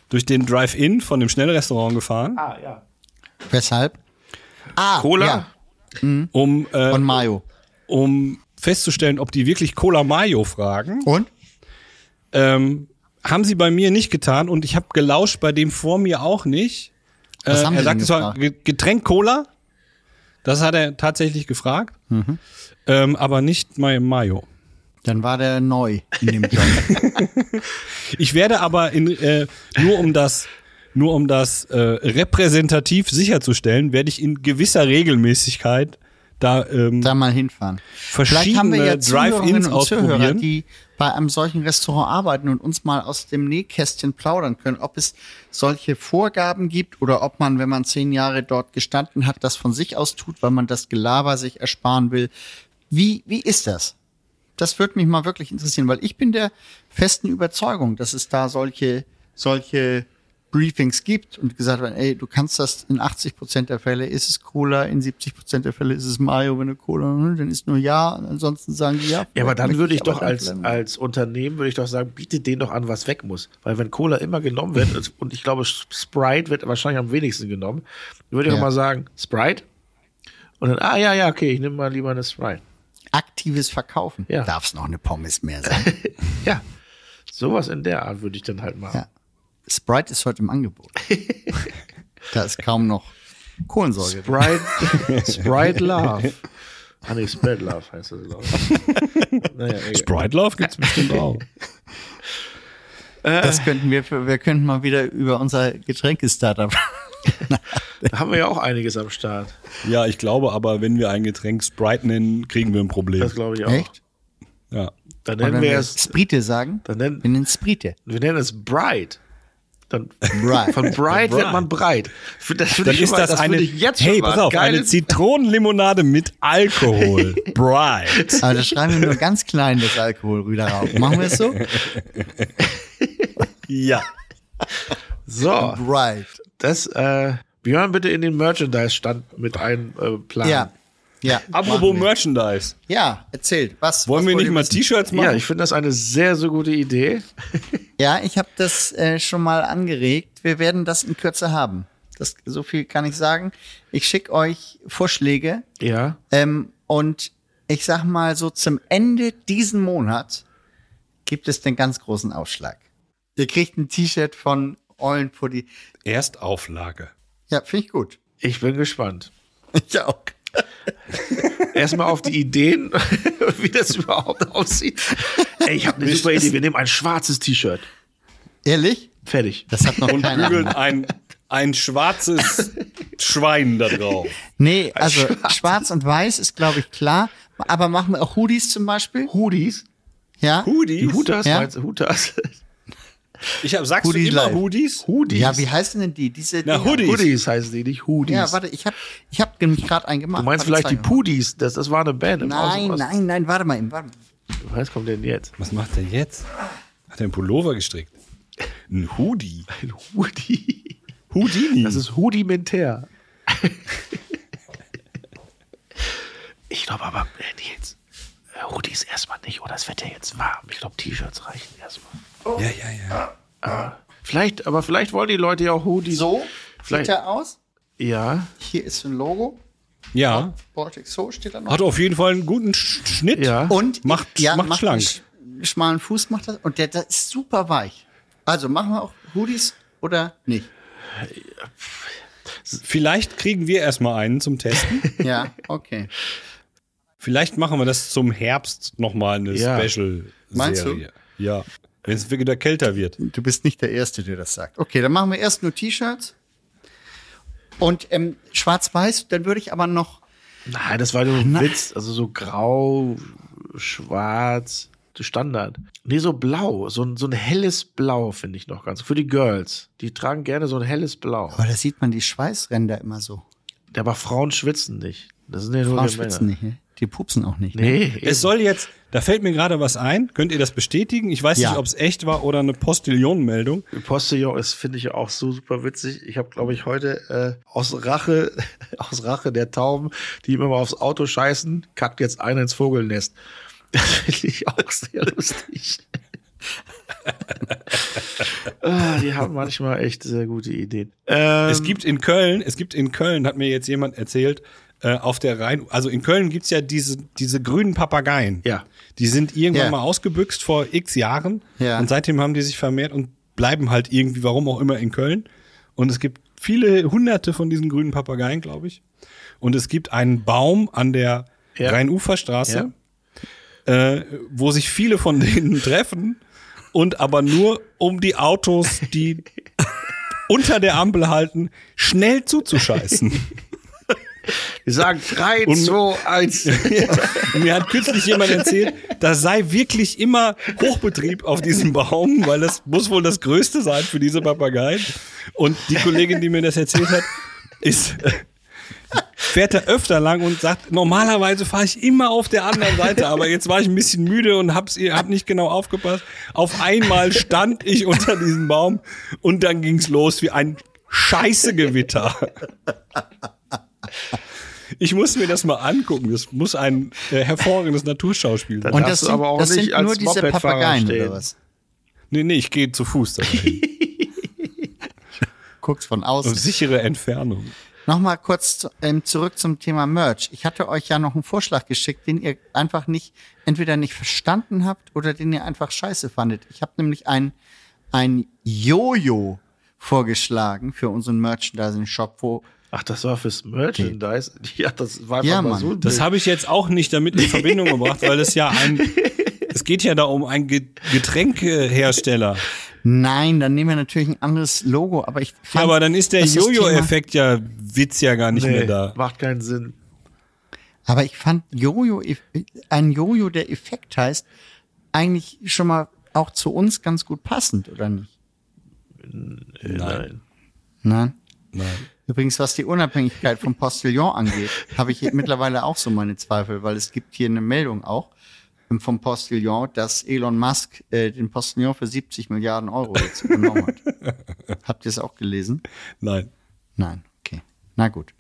durch den Drive-In von dem Schnellrestaurant gefahren, Ah, ja. Weshalb? Ah, Cola? Ja, um, äh, von Mayo. um festzustellen, ob die wirklich Cola Mayo fragen. Und? Ähm, haben sie bei mir nicht getan und ich habe gelauscht, bei dem vor mir auch nicht. Äh, Was haben er sagt, es war Getränk Cola. Das hat er tatsächlich gefragt. Mhm. Ähm, aber nicht Ma- Mayo. Dann war der neu in dem Job. Ich werde aber in, äh, nur um das nur um das äh, repräsentativ sicherzustellen, werde ich in gewisser Regelmäßigkeit da, ähm, da mal hinfahren. Verschiedene Drive-Ins und Zuhörer, ausprobieren. die bei einem solchen Restaurant arbeiten und uns mal aus dem Nähkästchen plaudern können, ob es solche Vorgaben gibt oder ob man, wenn man zehn Jahre dort gestanden hat, das von sich aus tut, weil man das Gelaber sich ersparen will. Wie, wie ist das? Das würde mich mal wirklich interessieren, weil ich bin der festen Überzeugung, dass es da solche, solche Briefings gibt und gesagt wird, ey, du kannst das in 80 Prozent der Fälle ist es Cola, in 70 Prozent der Fälle ist es Mayo, wenn du Cola, hm, dann ist nur ja, und ansonsten sagen die ja. Ja, aber dann würde ich aber doch als, als Unternehmen, würde ich doch sagen, bietet denen doch an, was weg muss. Weil wenn Cola immer genommen wird, und ich glaube, Sprite wird wahrscheinlich am wenigsten genommen, würde ich Ja. doch mal sagen, Sprite? Und dann, ah ja, ja, okay, ich nehme mal lieber eine Sprite. aktives Verkaufen. Ja. Darf es noch eine Pommes mehr sein? Ja, sowas in der Art würde ich dann halt machen. ja. Sprite ist heute im Angebot. da ist kaum noch Kohlensäure. drin. Sprite, Sprite Love. Ah nee, Spread Love heißt das, glaube ich. Naja. Sprite Love gibt's bestimmt auch. Das könnten wir, wir könnten mal wieder über unser Getränke-Startup. Da haben wir ja auch einiges am Start. Ja, ich glaube aber, wenn wir ein Getränk Sprite nennen, kriegen wir ein Problem. Das glaube ich auch. Echt? Ja. Dann nennen wenn wir wir es, Sprite sagen, dann nennen, wir nennen Sprite. wir nennen es Bright. Dann, Bright. Von Bright wird man breit. Das Dann ich ist mal- das, eine, ich jetzt hey, pass auf, eine Zitronenlimonade mit Alkohol. Bright. Aber da schreiben wir nur ganz klein das Alkohol wieder rauf. Machen wir es so? Ja. So, Right. das, äh, Björn, bitte in den Merchandise-Stand mit einplanen. Äh, Ja. Ja. Apropos. Merchandise. Ja, erzählt. Was? Wollen was wir nicht mal? T-Shirts machen? ja, ich finde das eine sehr, sehr gute Idee. Ja, ich habe das äh, schon mal angeregt. Wir werden das in Kürze haben. Das, so viel kann ich sagen. Ich schicke euch Vorschläge Ja. ähm, und ich sag mal so zum Ende diesen Monat gibt es den ganz großen Ausschlag. Ihr kriegt ein T-Shirt von Eulenpuddy. Erstauflage. Ja, finde ich gut. Ich bin gespannt. Ich auch. Erstmal auf die Ideen, wie das überhaupt aussieht. Ey, ich habe eine super Idee. Wir nehmen ein schwarzes T-Shirt. Ehrlich? Fertig. Das hat noch Und keiner. bügeln ein, ein schwarzes Schwein da drauf. Nee, also schwarz und weiß ist, glaube ich, klar. Aber machen wir auch Hoodies zum Beispiel? Hoodies. Ja? Die Hoodies? Hutas, Ja. meinst du? Hutas? Ich hab, sagst Hoodies du immer live. Hoodies? Hoodies. Ja, wie heißen denn die? Diese Na? Hoodies. Hoodies heißen die, nicht Hoodies. Ja, warte, ich habe ich hab nämlich gerade einen gemacht. Du meinst Warte, vielleicht die. Pudis? Das, das war eine Band. im Nein, Außen- nein, nein, warte mal warte mal. Was kommt denn jetzt? Was macht er jetzt? Hat er einen Pullover gestrickt? Ein Hoodie. Ein Hoodie. Houdini. Das ist rudimentär. ich glaube aber, äh, Nils, äh, Hoodies erstmal nicht, oder es wird ja jetzt warm. Ich glaube, T-Shirts reichen erstmal. Ja, ja, ja. Vielleicht, aber vielleicht wollen die Leute ja auch Hoodies. So Vielleicht- sieht er aus. Ja. Hier ist ein Logo. Ja. Baltic So steht da noch. Hat auf jeden Fall einen guten Sch Schnitt. Ja. Und Macht- macht schlank. einen sch schmalen Fuß macht das. Und der, der ist super weich. Also machen wir auch Hoodies oder nicht? Vielleicht kriegen wir erstmal einen zum Testen. Ja, okay. Vielleicht machen wir das zum Herbst nochmal eine Ja. Special-Serie. Meinst du? Ja. Wenn es wieder kälter wird. Du bist nicht der Erste, der das sagt. Okay, dann machen wir erst nur T-Shirts. Und ähm, schwarz-weiß, dann würde ich aber noch. Nein, das war nur ein Witz. Also so grau, schwarz, Standard. Nee, so blau. So ein, so ein helles Blau finde ich noch ganz. Für die Girls. Die tragen gerne so ein helles Blau. Aber da sieht man die Schweißränder immer so. Aber Frauen schwitzen nicht. Das sind ja nur Frauen schwitzen Männer. nicht, ne? Die pupsen auch nicht. Ne? Nee, Es soll jetzt, da fällt mir gerade was ein. Könnt ihr das bestätigen? Ich weiß Ja. nicht, ob es echt war oder eine Postillonenmeldung. Postillon ist, finde ich, auch so super witzig. Ich habe, glaube ich, heute äh, aus Rache, aus Rache der Tauben, die immer mal aufs Auto scheißen, kackt jetzt einer ins Vogelnest. Das finde ich auch sehr lustig. ah, die haben manchmal echt sehr gute Ideen. Ähm, Es gibt in Köln, es gibt in Köln, hat mir jetzt jemand erzählt, äh, auf der Rhein, also in Köln gibt's ja diese, diese grünen Papageien. Ja. Die sind irgendwann Ja. mal ausgebüxt vor x Jahren. Ja. Und seitdem haben die sich vermehrt und bleiben halt irgendwie, warum auch immer, in Köln. Und es gibt viele hunderte von diesen grünen Papageien, glaube ich. Und es gibt einen Baum an der Ja. Rheinuferstraße, äh, wo sich viele von denen treffen und aber nur um die Autos, die unter der Ampel halten, schnell zuzuscheißen. die sagen 3, Und- 2, 1. Und mir hat kürzlich jemand erzählt, da sei wirklich immer Hochbetrieb auf diesem Baum, weil das muss wohl das Größte sein für diese Papageien. Und die Kollegin, die mir das erzählt hat, ist fährt da öfter lang und sagt, normalerweise fahre ich immer auf der anderen Seite, aber jetzt war ich ein bisschen müde und hab's, hab nicht genau aufgepasst. Auf einmal stand ich unter diesem Baum und dann ging's los wie ein Scheißegewitter. Ich muss mir das mal angucken. Das muss ein äh, hervorragendes Naturschauspiel sein. Und das sind, aber auch das nicht sind als nur diese Papageien stehen. oder was? Nee, nee, ich gehe zu Fuß dahin. Guckst von außen. Auf sichere Entfernung. Nochmal kurz ähm, zurück zum Thema Merch. Ich hatte euch ja noch einen Vorschlag geschickt, den ihr einfach nicht, entweder nicht verstanden habt oder den ihr einfach scheiße fandet. Ich habe nämlich ein, ein Jojo vorgeschlagen für unseren Merchandising-Shop, wo Ach, das war fürs Merchandise? Ja, das war einfach Ja, mal Mann. so. Das habe ich jetzt auch nicht damit in Verbindung gebracht, weil es ja ein, es geht ja da um einen Ge- Getränkehersteller. Nein, dann nehmen wir natürlich ein anderes Logo, aber ich Ja, fand, aber dann ist der das Jojo-Effekt ja, Witz ja gar nicht mehr nee, da. macht keinen Sinn. Aber ich fand Jojo, ein Jojo, der Effekt heißt, eigentlich schon mal auch zu uns ganz gut passend, oder nicht? Nein. Nein. Nein. Übrigens, was die Unabhängigkeit vom Postillon angeht, habe ich mittlerweile auch so meine Zweifel, weil es gibt hier eine Meldung auch vom Postillon, dass Elon Musk äh, den Postillon für 70 Milliarden Euro jetzt übernommen hat. Habt ihr es auch gelesen? Nein. Nein, okay. Na gut.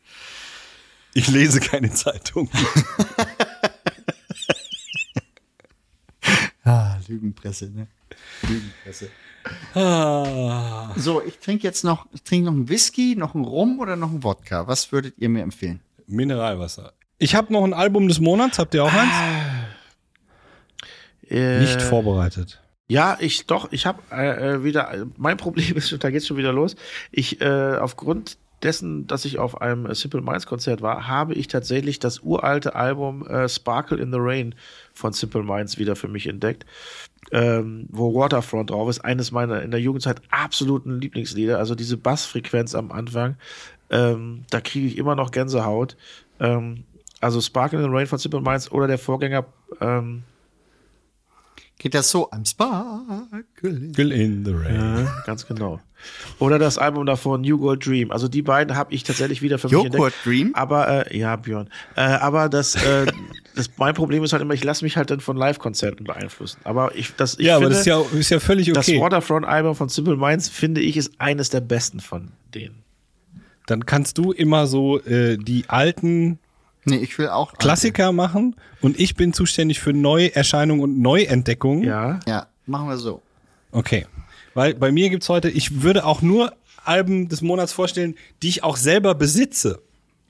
Ich lese keine Zeitung. Ah, Lügenpresse, ne? Lügenpresse. Ah. So, ich trinke jetzt noch, ich trinke noch einen Whisky, noch einen Rum oder noch einen Wodka. Was würdet ihr mir empfehlen? Mineralwasser. Ich habe noch ein Album des Monats. Habt ihr auch eins? Äh, Nicht vorbereitet. Ja, ich doch, ich habe äh, äh, wieder, mein Problem ist, da geht's schon wieder los. Ich, äh, aufgrund dessen, dass ich auf einem äh, Simple Minds Konzert war, habe ich tatsächlich das uralte Album äh, Sparkle in the Rain von Simple Minds wieder für mich entdeckt. Ähm, wo Waterfront drauf ist, eines meiner in der Jugendzeit absoluten Lieblingslieder. Also diese Bassfrequenz am Anfang, ähm, da kriege ich immer noch Gänsehaut. Ähm, also Sparkle in the Rain von Simple Minds oder der Vorgänger ähm, Geht das so? I'm. Girl in the Rain. Ja, ganz genau. Oder das Album davor, New Gold Dream. Also die beiden habe ich tatsächlich wieder für mich Joghurt entdeckt. Dream? Aber, äh, ja, Björn. Äh, aber das, äh, das, mein Problem ist halt immer, ich lasse mich halt dann von Live-Konzerten beeinflussen. Aber ich, das, ich Ja, finde, aber das ist ja, ist ja völlig das okay. Waterfront-Album von Simple Minds, finde ich, ist eines der besten von denen. Dann kannst du immer so äh, die alten Nee, ich will auch. Klassiker machen und ich bin zuständig für Neuerscheinungen und Neuentdeckungen. Ja. Ja, machen wir so. Okay. Weil bei mir gibt's heute, ich würde auch nur Alben des Monats vorstellen, die ich auch selber besitze.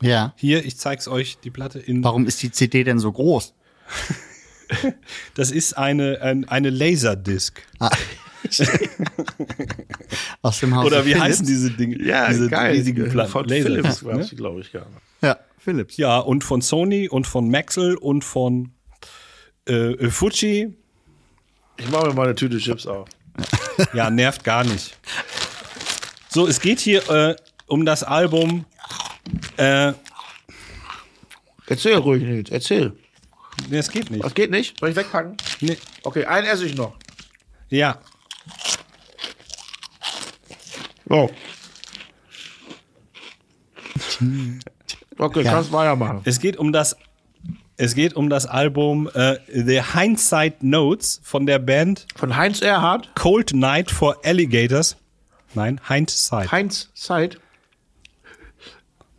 Ja. Hier, ich zeig's euch, die Platte in. Warum ist die CD denn so groß? Das ist eine, ein, eine Laserdisc. Aus dem Haus Oder wie Philips? heißen diese Dinge? Ja, diese geil. riesigen Platten. Von Laserdisc, Philips ne? gab's die, glaube ich, gerne. Ja, Philips. Ja, und von Sony und von Maxell und von äh, Fuji. Ich mache mir mal eine Tüte Chips auf. Ja, nervt gar nicht. So, es geht hier äh, um das Album. Äh, Erzähl ruhig, Nils, erzähl. nee, es geht nicht. Was geht nicht? Soll ich wegpacken? Nee. Okay, einen esse ich noch. Ja, So. Okay, Ja. kannst weitermachen. es geht um das. Es geht um das Album äh, The Hindsight Notes von der Band Von Heinz Erhardt, Cold Night for Alligators. Nein, Hindsight. Heinz Zeit.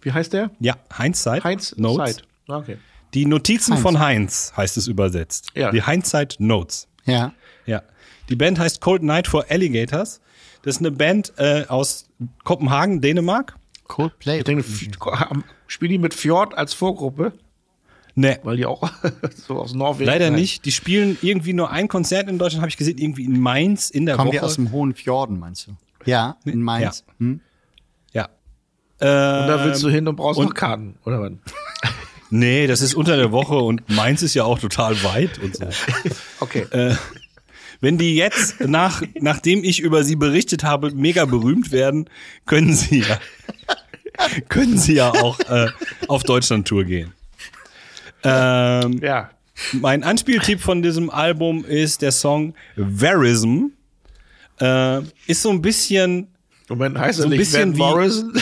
Wie heißt der? ja, Hindsight Heinz Notes. Zeit. Okay. Die Notizen Heinz. von Heinz heißt es übersetzt. Ja. Die Hindsight Notes. Ja. Ja. Die Band heißt Cold Night for Alligators. Das ist eine Band äh, aus Kopenhagen, Dänemark. Coldplay. Ich denke, F- spielen die mit Fjord als Vorgruppe, Ne, weil die auch so aus Norwegen leider Nein. nicht. Die spielen irgendwie nur ein Konzert in Deutschland, habe ich gesehen, irgendwie in Mainz in der Kommen Woche. die aus dem Hohen Fjorden, meinst du? Ja, in Mainz. Ja. Hm? ja. Und da willst du Ähm, hin und brauchst und- noch Karten, oder was? Nee, das ist unter der Woche und Mainz ist ja auch total weit und so. Okay. Äh, Wenn die jetzt, nach, nachdem ich über sie berichtet habe, mega berühmt werden, können sie ja, können sie ja auch äh, auf Deutschland-Tour gehen. Ähm, ja. Mein Anspieltipp von diesem Album ist der Song Verism. Äh, ist so ein bisschen, Moment, heißt er So ein nicht bisschen Van wie- Morrison?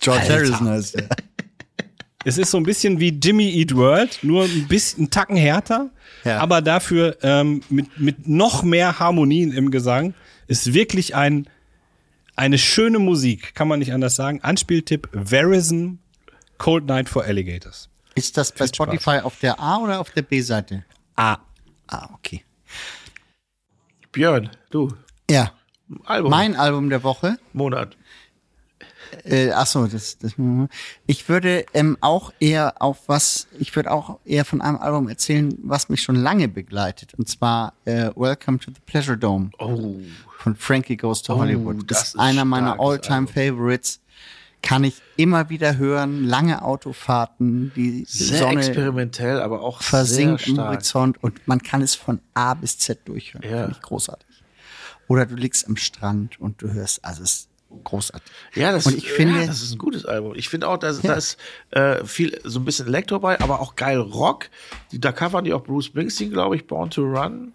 George Harrison heißt der. es ist so ein bisschen wie Jimmy Eat World, nur ein bisschen einen Tacken härter, Ja. aber dafür ähm, mit, mit noch mehr Harmonien im Gesang. Ist wirklich ein, eine schöne Musik, kann man nicht anders sagen. Anspieltipp Verism, Cold Night for Alligators. Ist das bei Viel Spaß. Spotify auf der A oder auf der B-Seite? Ah, Ah, okay. Björn, du. Ja. Album. Mein Album der Woche. Monat. Äh, ach so, das, das. Ich würde ähm, auch eher auf was. Ich würde auch eher von einem Album erzählen, was mich schon lange begleitet. Und zwar äh, Welcome to the Pleasure Dome Oh. von Frankie Goes to Hollywood. Das, das ist einer meiner All-Time Favorites. Kann ich immer wieder hören. Lange Autofahrten, die Sehr Sonne experimentell, aber auch versinkt im. Horizont und man kann es von A bis Z durchhören. Ja. Finde ich großartig. Oder du liegst am Strand und du hörst, also es ist großartig. Ja, das, und ich finde, ja, das ist ein gutes Album. Ich finde auch, dass Ja. da ist äh, viel, so ein bisschen Elektro bei, aber auch geil Rock. Die, da covern die auch Bruce Springsteen, glaube ich, Born to Run.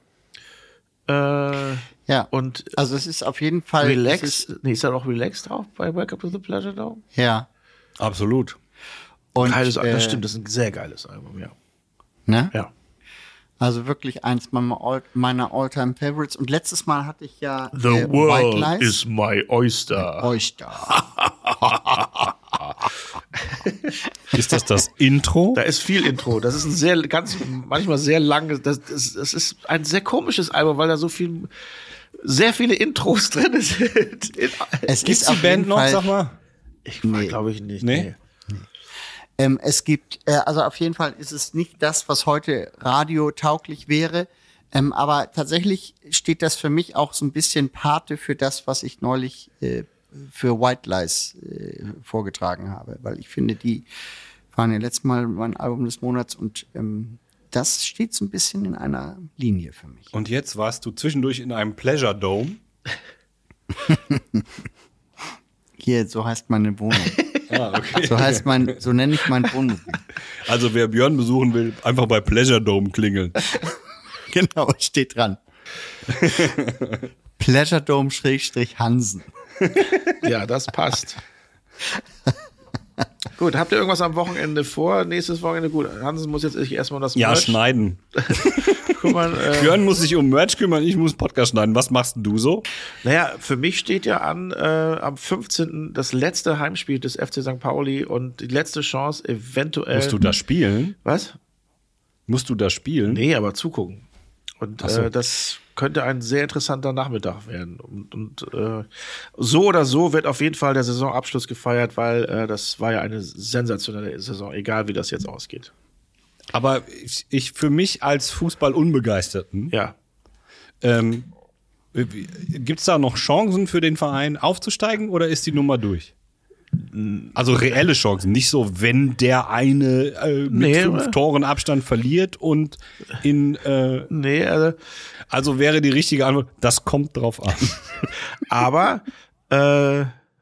Äh, ja, und also es ist auf jeden Fall, Relax, ist, nee, ist da noch Relax drauf bei Welcome to the Pleasure Dome? ja. absolut. Und, Geiles, äh, das stimmt, das ist ein sehr geiles Album, ja. Ne? Ja. Also wirklich eins meiner All- meiner All-Time Favorites. Und letztes Mal hatte ich ja The äh, White world Lies. is my oyster. da. Ist das das Intro? Da ist viel Intro. Das ist ein sehr, ganz, manchmal sehr langes, das, das, das ist ein sehr komisches Album, weil da so viel, sehr viele Intros drin sind. Es Gibt's ist die Band noch, Fall, sag mal? Ich Nee. glaube ich nicht. Nee? Ähm, es gibt, äh, also auf jeden Fall ist es nicht das, was heute radiotauglich wäre. Ähm, aber tatsächlich steht das für mich auch so ein bisschen Pate für das, was ich neulich äh, für White Lies äh, vorgetragen habe. Weil ich finde, die waren ja letztes Mal mein Album des Monats und ähm, das steht so ein bisschen in einer Linie für mich. Und jetzt warst du zwischendurch in einem Pleasure Dome. Hier, so heißt meine Wohnung. Ah, okay. So heißt mein, so nenne ich mein Wohnmobil. Also wer Björn besuchen will, einfach bei Pleasure Dome klingeln. Genau, steht dran. Pleasure Dome Schrägstrich Hansen. Ja, das passt. Gut, habt ihr irgendwas am Wochenende vor? Nächstes Wochenende? Gut, Hansen muss jetzt erstmal das Ja, Merch- schneiden. Mal, äh, Björn muss sich um Merch kümmern, ich muss Podcast schneiden. Was machst du so? Naja, für mich steht ja an, äh, am 15. das letzte Heimspiel des FC St. Pauli und die letzte Chance eventuell. Musst du da spielen? Was? Musst du da spielen? Nee, aber zugucken. Und so. äh, das könnte ein sehr interessanter Nachmittag werden. Und, und äh, so oder so wird auf jeden Fall der Saisonabschluss gefeiert, weil äh, das war ja eine sensationelle Saison, egal wie das jetzt ausgeht. Aber ich, ich für mich als Fußball-Unbegeisterten, Ja. ähm, gibt es da noch Chancen für den Verein aufzusteigen oder ist die Nummer durch? Also reelle Chancen, nicht so, wenn der eine äh, mit Nee, fünf aber- Toren Abstand verliert und in, äh, Nee, also, also wäre die richtige Antwort, das kommt drauf an. aber äh,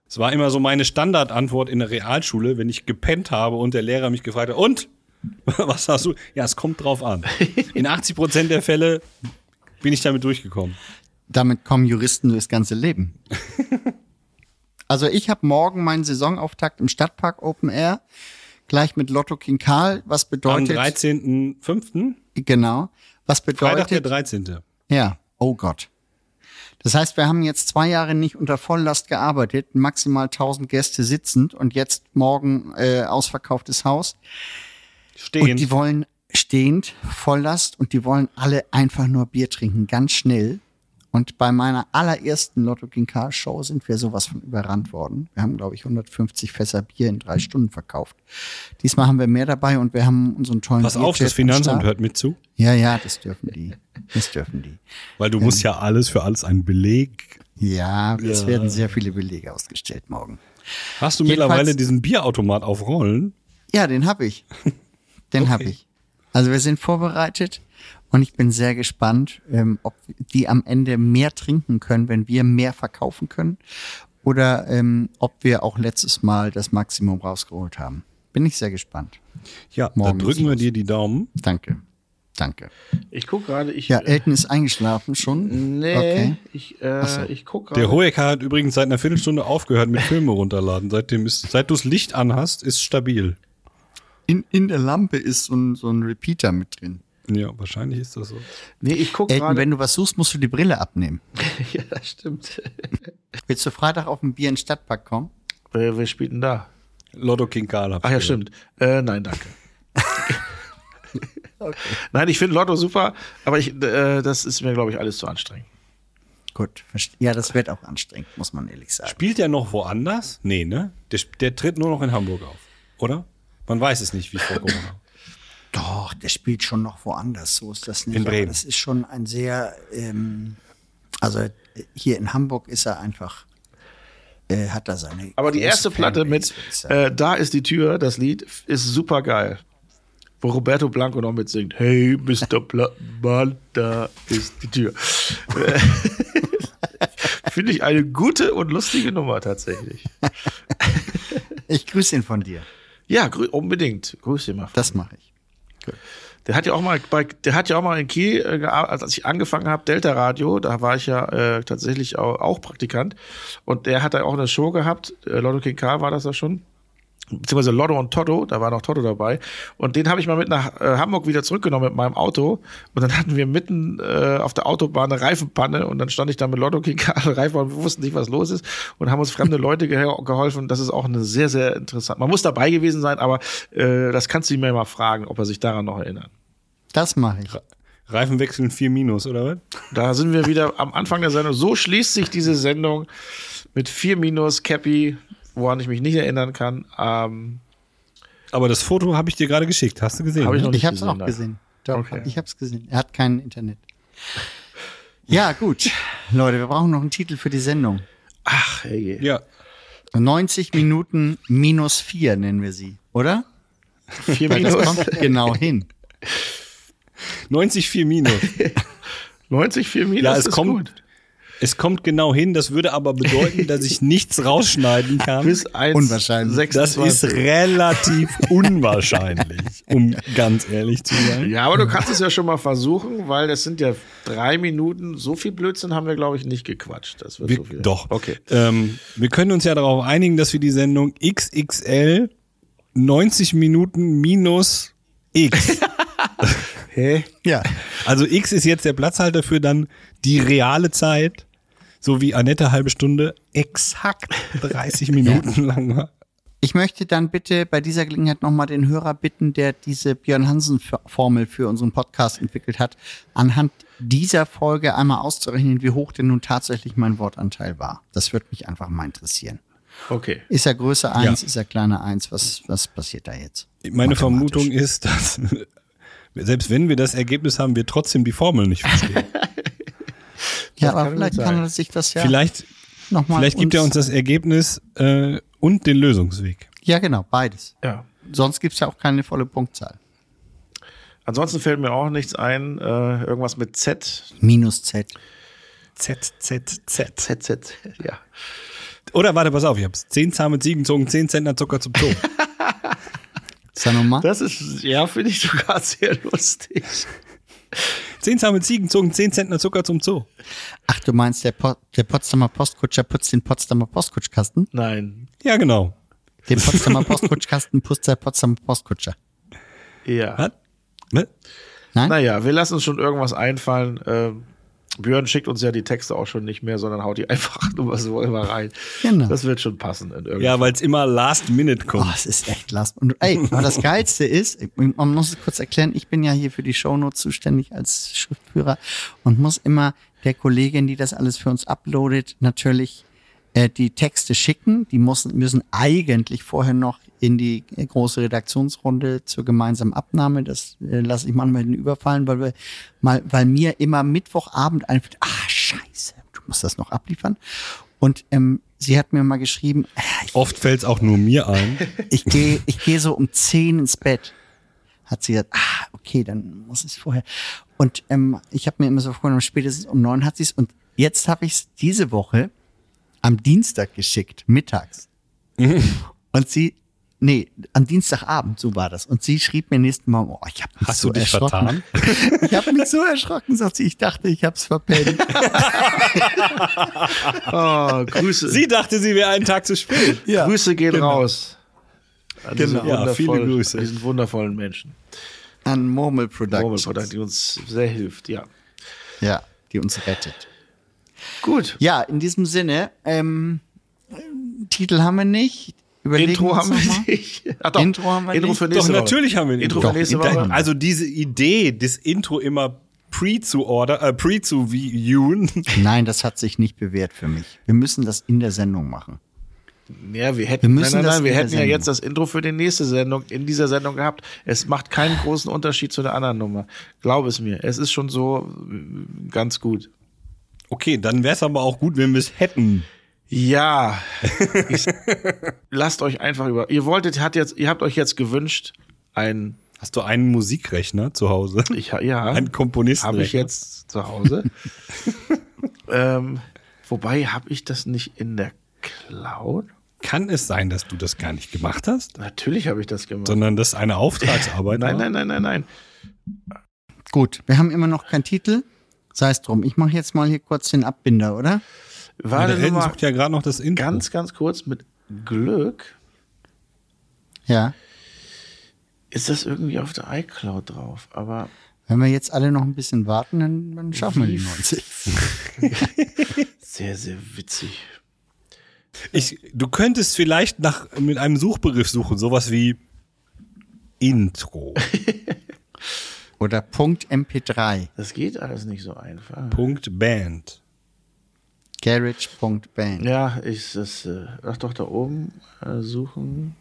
Es war immer so meine Standardantwort in der Realschule, wenn ich gepennt habe und der Lehrer mich gefragt hat, und? Was hast du? Ja, es kommt drauf an. In 80 Prozent der Fälle bin ich damit durchgekommen. Damit kommen Juristen durchs ganze Leben. also ich habe morgen meinen Saisonauftakt im Stadtpark Open Air, gleich mit Lotto King Karl, was Am bedeutet, 13.05. genau, was Freitag der bedeutet, 13. ja, oh Gott. Das heißt, wir haben jetzt zwei Jahre nicht unter Volllast gearbeitet, maximal 1000 Gäste sitzend und jetzt morgen äh, ausverkauftes Haus. Und die Stehend. wollen stehend, Volllast und die wollen alle einfach nur Bier trinken, ganz schnell. Und bei meiner allerersten Lotto King Car Show sind wir sowas von überrannt worden. Wir haben, glaube ich, 150 Fässer Bier in drei Stunden verkauft. Diesmal haben wir mehr dabei und wir haben unseren tollen Pass auf, das Finanzamt hört mit zu. Ja, ja, das dürfen die. Das dürfen die. Weil du musst ja alles für alles einen Beleg. Ja, es werden sehr viele Belege ausgestellt morgen. Hast du Jedenfalls- mittlerweile diesen Bierautomat auf Rollen? Ja, den habe ich. Den habe ich. Also wir sind vorbereitet und ich bin sehr gespannt, ähm, ob die am Ende mehr trinken können, wenn wir mehr verkaufen können oder ähm, ob wir auch letztes Mal das Maximum rausgeholt haben. Bin ich sehr gespannt. Ja, Morgen da drücken wir dir die Daumen. Danke. Danke. ich guck gerade, ich. Ja, Elton ist eingeschlafen schon. nee, Okay. ich, äh, ich guck Der gerade. Hoeker hat übrigens seit einer Viertelstunde aufgehört mit Filme runterladen. Seitdem ist, seit du das Licht anhast, ist stabil. In, in der Lampe ist so ein, so ein Repeater mit drin. Ja, wahrscheinlich ist das so. Nee, ich guck Elton, gerade. wenn du was suchst, musst du die Brille abnehmen. ja, das stimmt. Willst du Freitag auf ein Bier in den Stadtpark kommen? wer, wer spielt denn da? Lotto King Karl hab Ach ich ja, gehört. stimmt. Äh, nein, danke. Nein, ich finde Lotto super, aber ich, äh, das ist mir, glaube ich, alles zu anstrengend. Gut, ja, das wird auch anstrengend, muss man ehrlich sagen. Spielt der noch woanders? Nee, ne? Der, der tritt nur noch in Hamburg auf, oder? Man weiß es nicht, wie vor Corona. Doch, der spielt schon noch woanders, so ist das nicht. In Bremen. Aber das ist schon ein sehr, ähm, also hier in Hamburg ist er einfach, äh, hat er seine. Aber die erste Platte mit äh, Da ist die Tür, das Lied, ist super geil. Wo Roberto Blanco noch mitsingt. Hey, Mr. Plattenmann, da ist die Tür. Finde ich eine gute und lustige Nummer tatsächlich. ich grüße ihn von dir. Ja, grü unbedingt. Grüß ihn mal. Das mache ich. Der hat ja auch mal bei, der hat ja auch mal in Kiel äh, gearbeitet, als ich angefangen habe, Delta Radio, da war ich ja äh, tatsächlich auch, auch Praktikant. Und der hat da auch eine Show gehabt, äh, Lotto King Karl war das da schon, beziehungsweise Lotto und Toto, da war noch Toto dabei und den habe ich mal mit nach äh, Hamburg wieder zurückgenommen mit meinem Auto und dann hatten wir mitten äh, auf der Autobahn eine Reifenpanne und dann stand ich da mit Lotto King Karl Reifen und wir wussten nicht, was los ist und haben uns fremde Leute ge geholfen. Das ist auch eine sehr, sehr interessant. Man muss dabei gewesen sein, aber äh, das kannst du ihm ja mal fragen, ob er sich daran noch erinnert. Das mache ich. Reifen wechseln 4 Minus, oder was? Da sind wir wieder am Anfang der Sendung. So schließt sich diese Sendung mit 4 Minus Cappy, woran ich mich nicht erinnern kann. Ähm, Aber das Foto habe ich dir gerade geschickt. Hast du gesehen? Hab ich ne? noch nicht Ich habe es gesehen, auch gesehen. Doch, Okay. ich habe es gesehen. Er hat kein Internet. Ja, gut. Leute, wir brauchen noch einen Titel für die Sendung. ach, hey. Ja. 90 Minuten minus 4 nennen wir sie, oder? 4 Weil das Minus. kommt genau hin. 90 4 Minus. 90, 4 Minus. Ja, es ist kommt, gut. Es kommt genau hin. Das würde aber bedeuten, dass ich nichts rausschneiden kann. Bis 1, Unwahrscheinlich. Das ist relativ unwahrscheinlich, um ganz ehrlich zu sein. Ja, aber du kannst es ja schon mal versuchen, weil das sind ja drei Minuten. So viel Blödsinn haben wir, glaube ich, nicht gequatscht. Das wird Wir, so viel. doch. Okay. Ähm, wir können uns ja darauf einigen, dass wir die Sendung XXL 90 Minuten minus X. Hä? Ja. Also X ist jetzt der Platzhalter für dann die reale Zeit, so wie Annette halbe Stunde exakt 30 Minuten lang war. Ich möchte dann bitte bei dieser Gelegenheit nochmal den Hörer bitten, der diese Björn Hansen-Formel für unseren Podcast entwickelt hat, anhand dieser Folge einmal auszurechnen, wie hoch denn nun tatsächlich mein Wortanteil war. Das würde mich einfach mal interessieren. Okay. Ist er Größe 1, Ja. ist er kleiner 1? Was, was passiert da jetzt? Meine. Vermutung ist, dass selbst wenn wir das Ergebnis haben, wir trotzdem die Formel nicht verstehen. Ja, Das aber kann vielleicht kann er sich das ja Vielleicht, nochmal. vielleicht gibt er uns das Ergebnis äh, und den Lösungsweg. Ja, genau, beides. Ja. Sonst gibt's ja auch keine volle Punktzahl. Ansonsten fällt mir auch nichts ein. Äh, irgendwas mit Z. Minus Z. Z, Z, Z. Z, Z. Ja. Oder warte, pass auf, ich hab's. 10 zahme Ziegen zogen 10 Zentner Zucker zum Zoo. Sag nochmal. Das ist, ja, finde ich sogar sehr lustig. 10 zahme Ziegen zogen 10 Zentner Zucker zum Zoo. Ach, du meinst, der, po der Potsdamer Postkutscher putzt den Potsdamer Postkutschkasten? Nein. Ja, genau. Den Potsdamer Postkutschkasten putzt der Potsdamer Postkutscher. Ja. Was? Ne? Nein? Naja, wir lassen uns schon irgendwas einfallen. Ähm, Björn schickt uns ja die Texte auch schon nicht mehr, sondern haut die einfach nur so immer rein. Genau. Das wird schon passen. Ja, weil es immer last minute Oh, kommt. es ist echt last. Und ey, aber das Geilste ist, man muss es kurz erklären, ich bin ja hier für die Shownotes zuständig als Schriftführer und muss immer der Kollegin, die das alles für uns uploadet, natürlich äh, die Texte schicken. Die müssen, müssen eigentlich vorher noch in die große Redaktionsrunde zur gemeinsamen Abnahme. Das äh, lasse ich manchmal überfallen, weil wir mal, weil mir immer Mittwochabend einfällt, ah, scheiße, du musst das noch abliefern. Und ähm, sie hat mir mal geschrieben, äh, ich Oft fällt's auch nur mir ein. ich gehe ich gehe so um 10 ins Bett. Hat sie gesagt, ah, okay, dann muss ich es vorher. Und ähm, ich habe mir immer so vorgenommen, spätestens um neun hat sie es. Und jetzt habe ich es diese Woche am Dienstag geschickt, mittags. Und sie, nee, am Dienstagabend, so war das. Und sie schrieb mir nächsten Morgen, oh, ich habe mich Hast so du dich erschrocken. Ich habe mich so erschrocken, sagt sie, ich dachte, ich hab's verpennt. Oh, Grüße. Sie dachte, sie wäre einen Tag zu spät. ja. Grüße gehen raus. An diese Genau. Ja, viele wundervollen- Grüße. Diesen wundervollen Menschen. An Murmel Mobile Productions. Product, die uns sehr hilft, ja. Ja, die uns rettet. Gut. Ja, in diesem Sinne, ähm, Titel haben wir nicht. Überlegen Intro haben wir nicht. Ach doch, Intro haben wir Intro nicht. für Doch, nächste Woche. natürlich haben wir ein Intro Intro. für nächste Doch, Woche. Also diese Idee, das Intro immer pre zu order, äh, pre zu viewen. Nein, das hat sich nicht bewährt für mich. Wir müssen das in der Sendung machen. Ja, wir hätten, Wir müssen nein, nein, nein, wir hätten ja jetzt das Intro für die nächste Sendung in dieser Sendung gehabt. Es macht keinen großen Unterschied zu der anderen Nummer. Glaub es mir. Es ist schon so äh, ganz gut. Okay, dann wäre es aber auch gut, wenn wir es hätten. Ja, ich, lasst euch einfach über. Ihr wolltet, hat jetzt, ihr habt euch jetzt gewünscht, ein, Hast du einen Musikrechner zu Hause? ich, ja, Ein Komponistenrechner? habe ich jetzt zu Hause. ähm, wobei habe ich das nicht in der Cloud? Kann es sein, dass du das gar nicht gemacht hast, Natürlich habe ich das gemacht. sondern das eine Auftragsarbeit nein, nein, nein, nein, nein. Gut, wir haben immer noch keinen Titel. Sei es drum. Ich mache jetzt mal hier kurz den Abbinder, oder? Ja, Warte der nur Elton mal sucht ja gerade noch das Intro. ganz, ganz kurz mit Glück. Ja. Ist das irgendwie auf der iCloud drauf? Aber Wenn wir jetzt alle noch ein bisschen warten, dann, dann schaffen wir die 90. sehr, sehr witzig. Ich, du könntest vielleicht nach, mit einem Suchbegriff suchen, sowas wie Intro. Oder Punkt MP3. Das geht alles nicht so einfach. Punkt Band. Garage.band. Ja, ist das, äh, ach doch, da oben äh, suchen.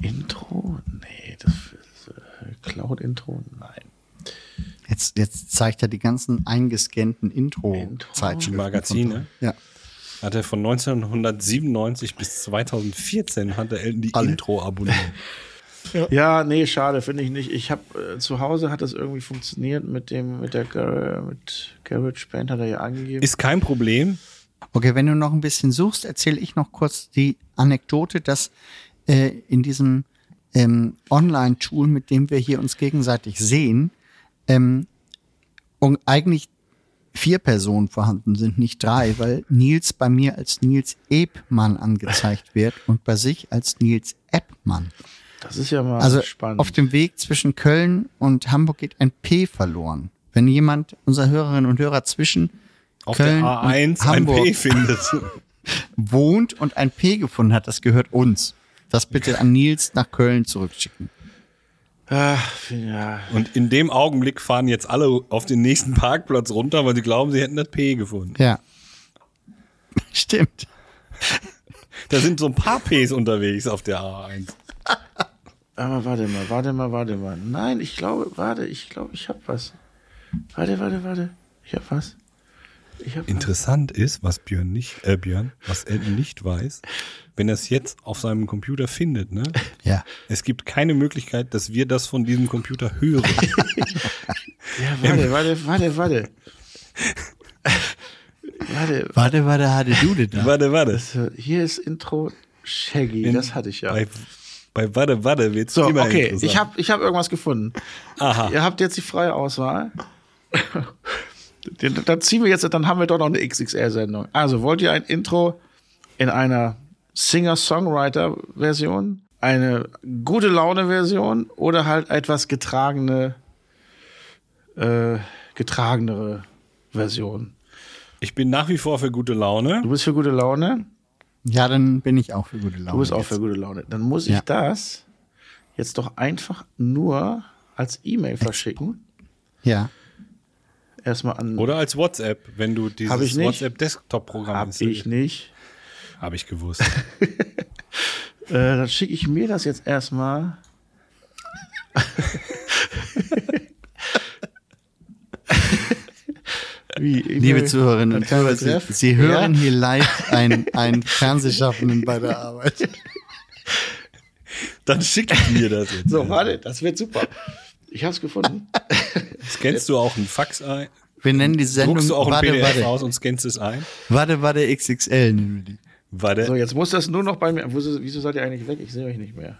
Intro? Nee, das ist äh, Cloud-Intro? Nein. Jetzt, jetzt zeigt er die ganzen eingescannten Intro. Intro-Zeitschriften. Magazine. Ja. Hat er von 1997 bis 2014 hat er die Alle. Intro abonniert. Ja, nee, schade, finde ich nicht. Ich habe äh, zu Hause hat das irgendwie funktioniert mit dem, mit der Gar mit Garage Band hat er ja angegeben. Ist kein Problem. Okay, wenn du noch ein bisschen suchst, erzähle ich noch kurz die Anekdote, dass äh, in diesem ähm, Online-Tool, mit dem wir hier uns gegenseitig sehen, ähm, und eigentlich vier Personen vorhanden sind, nicht drei, weil Nils bei mir als Nils Ebmann angezeigt wird und bei sich als Nils Eppmann. Das ist ja mal Also spannend. auf dem Weg zwischen Köln und Hamburg geht ein P verloren. Wenn jemand, unser Hörerinnen und Hörer zwischen Auf Köln der A1 und ein Hamburg P findet. wohnt und ein P gefunden hat, das gehört uns. Das bitte an Nils nach Köln zurückschicken. Ach, ja. Und in dem Augenblick fahren jetzt alle auf den nächsten Parkplatz runter, weil sie glauben, sie hätten das P gefunden. Ja. Stimmt. Da sind so ein paar Ps unterwegs auf der A1. Aber warte mal, warte mal, warte mal. Nein, ich glaube, warte, ich glaube, ich hab was. Warte, warte, warte. Ich hab was. Ich hab was. Interessant ist, was Björn nicht, äh Björn, was Elton nicht weiß, wenn er es jetzt auf seinem Computer findet, ne? Ja. Es gibt keine Möglichkeit, dass wir das von diesem Computer hören. Ja, warte, warte, warte, warte. warte, Warte, warte, hatte du denn da? warte, warte. hier ist Intro Shaggy, In- das hatte ich ja. Bei, bei Warte, Warte wird's So, immer okay, ich habe ich hab irgendwas gefunden. Aha. Ihr habt jetzt die freie Auswahl. Dann ziehen wir jetzt, dann haben wir doch noch eine XXR-Sendung. Also, wollt ihr ein Intro in einer Singer-Songwriter-Version, eine gute Laune-Version oder halt etwas getragene, äh, getragenere Version? Ich bin nach wie vor für gute Laune. Du bist für gute Laune? Ja, dann bin ich auch für gute Laune. Du bist auch jetzt. für gute Laune. Dann muss ich Ja. das jetzt doch einfach nur als E-Mail verschicken. Ja. Erstmal an. Oder als WhatsApp, wenn du dieses. WhatsApp-Desktop-Programm Hab ich nicht. Habe ich gewusst. Äh, dann schicke ich mir das jetzt erstmal. Wie, Liebe Zuhörerinnen und Hörer, Sie? Sie hören Ja? hier live einen, einen Fernsehschaffenden bei der Arbeit. Dann schick ich mir das jetzt. So, warte, das wird super. Ich hab's gefunden. Scannst du auch einen Fax ein? Wir nennen die Sendung Druckst du auch ein Warte, PDF warte, aus und scannst es ein? warte, warte, XXL nennen wir die. Warte. So, jetzt muss das nur noch bei mir. Wieso, wieso seid ihr eigentlich weg? Ich sehe euch nicht mehr.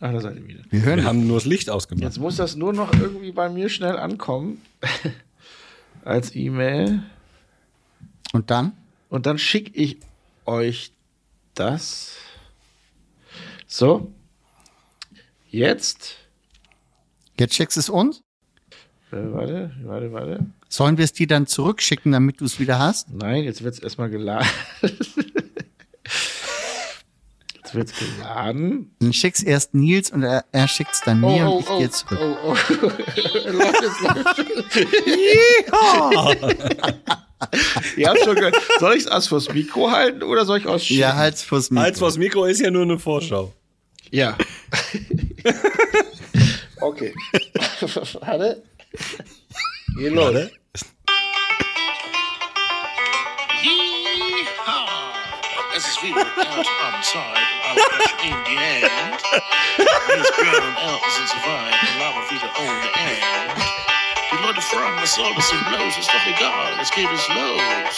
Ach, da seid ihr wieder. Wir hören Wir haben nur das Licht ausgemacht. Jetzt muss das nur noch irgendwie bei mir schnell ankommen. Als E-Mail. Und dann? Und dann schicke ich euch das. So. Jetzt. Jetzt schickst du es uns? Äh, warte, warte, warte. Sollen wir es dir dann zurückschicken, damit du es wieder hast? Nein, jetzt wird es erstmal geladen. jetzt wird es geladen. Dann schick's erst Nils und er, er schickt's dann mir und ich dir zurück. oh, oh. Läuft jetzt, läuft. Ihr habt schon gehört. Soll ich es als fürs Mikro halten oder soll ich aus Ja, halt's vors Mikro. Als was Mikro ist ja nur eine Vorschau. Ja. okay. Warte. Geh los. Es ist wieder Ernteabendszeit und alle Flaschen in die Hand. Hier ist Björn und Elton sind soweit und labern wieder ohne End. Die Leute fragen, was soll das denn bloß? Ist doch egal, jetzt geht es los.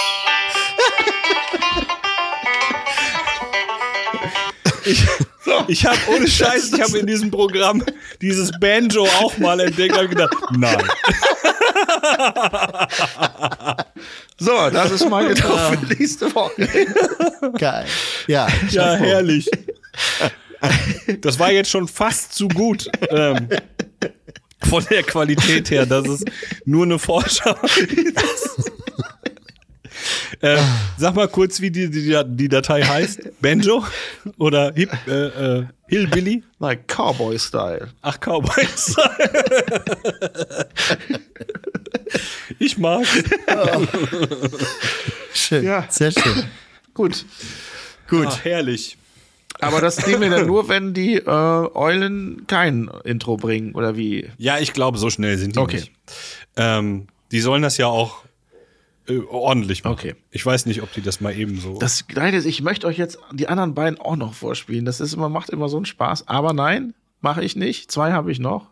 Ich habe ohne Scheiß, ich habe in diesem Programm dieses Banjo auch mal entdeckt und gedacht, nein. So, das ist mein Getränk für nächste Woche. Geil. Ja, Ja, herrlich. Das war jetzt schon fast zu gut. Ähm, von der Qualität her, dass es nur eine Vorschau ist. Äh, sag mal kurz, wie die, die, die Datei heißt. Banjo? Oder Hip, äh, äh, Hillbilly? Like Cowboy-Style. Ach, Cowboys. ich mag's. Schön. Ja. Sehr schön. Gut. Gut. Ach, herrlich. Aber das nehmen wir dann nur, wenn die äh, Eulen kein Intro bringen, oder wie? Ja, ich glaube, so schnell sind die Okay. nicht. Ähm, die sollen das ja auch äh, ordentlich machen. Okay. Ich weiß nicht, ob die das mal eben so. Das Geile ist, ich möchte euch jetzt die anderen beiden auch noch vorspielen. Das ist immer, macht immer so einen Spaß. Aber nein, mache ich nicht. Zwei habe ich noch.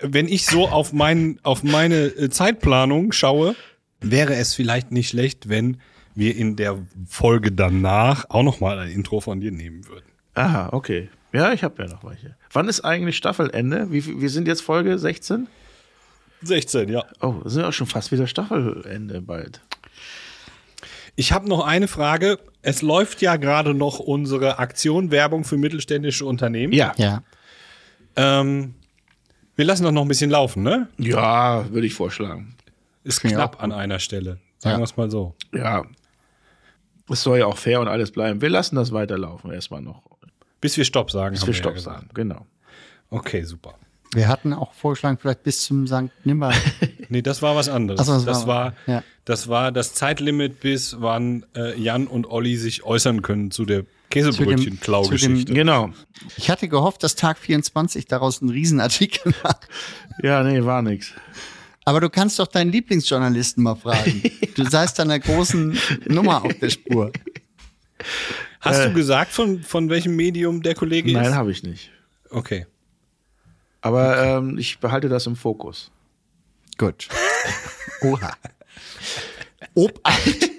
Wenn ich so auf, mein, auf meine äh, Zeitplanung schaue, wäre es vielleicht nicht schlecht, wenn wir in der Folge danach auch noch mal ein Intro von dir nehmen würden. Aha, okay. Ja, ich habe ja noch welche. Wann ist eigentlich Staffelende? Wie, wir sind jetzt Folge 16? 16, ja. Oh, ist ja auch schon fast wieder Staffelende bald. Ich habe noch eine Frage. Es läuft ja gerade noch unsere Aktion Werbung für mittelständische Unternehmen. Ja. Ja. Ähm, wir lassen doch noch ein bisschen laufen, ne? Ja, würde ich vorschlagen. Ist Klingt knapp an einer Stelle. Sagen Ja. wir es mal so. Ja. Es soll ja auch fair und alles bleiben. Wir lassen das weiterlaufen erstmal noch. Bis wir Stopp sagen. Bis haben wir ja Stopp gesagt. sagen. Genau. Okay, super. Wir hatten auch vorgeschlagen, vielleicht bis zum St. Nimmer. Nee, das war was anderes. Ach so, das das, war- war, ja. das war das Zeitlimit, bis wann äh, Jan und Olli sich äußern können zu der Käsebrötchen-Klau-Geschichte. Genau. Ich hatte gehofft, dass Tag 24 daraus einen Riesenartikel macht. Ja, nee, war nix. Aber du kannst doch deinen Lieblingsjournalisten mal fragen. Du seist einer großen Nummer auf der Spur. Hast du gesagt, von, von welchem Medium der Kollege Nein, ist? habe ich nicht. Okay. Aber ähm, ich behalte das im Fokus. Gut. Oha. Obacht.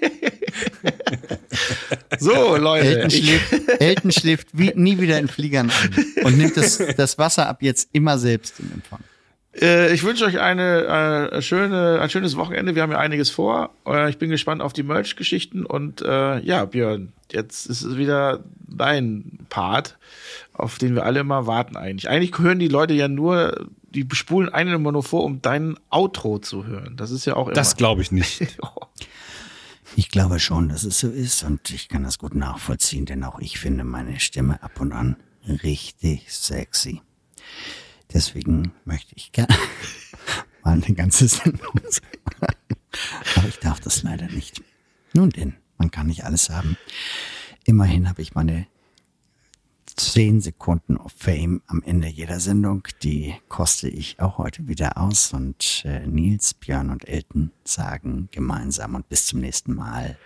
So, Leute. Elton schläft, Elton schläft wie, nie wieder in Fliegern an und nimmt das, das Wasser ab jetzt immer selbst in Empfang. äh, ich wünsche euch eine äh, schöne, ein schönes Wochenende. Wir haben ja einiges vor. Äh, ich bin gespannt auf die Merch-Geschichten. Und äh, ja, Björn, jetzt ist es wieder dein Part, auf den wir alle immer warten eigentlich. Eigentlich hören die Leute ja nur, die spulen einen immer nur vor, um dein Outro zu hören. Das ist ja auch immer. Das glaube ich nicht. Ich glaube schon, dass es so ist und ich kann das gut nachvollziehen, denn auch ich finde meine Stimme ab und an richtig sexy. Deswegen möchte ich gerne mal eine ganze Sendung sagen. Aber ich darf das leider nicht. Nun denn, man kann nicht alles haben. Immerhin habe ich meine 10 Sekunden of Fame am Ende jeder Sendung. Die koste ich auch heute wieder aus. Und äh, Nils, Björn und Elton sagen gemeinsam und bis zum nächsten Mal.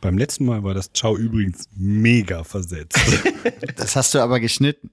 Beim letzten Mal war das Ciao übrigens mega versetzt. Das hast du aber geschnitten.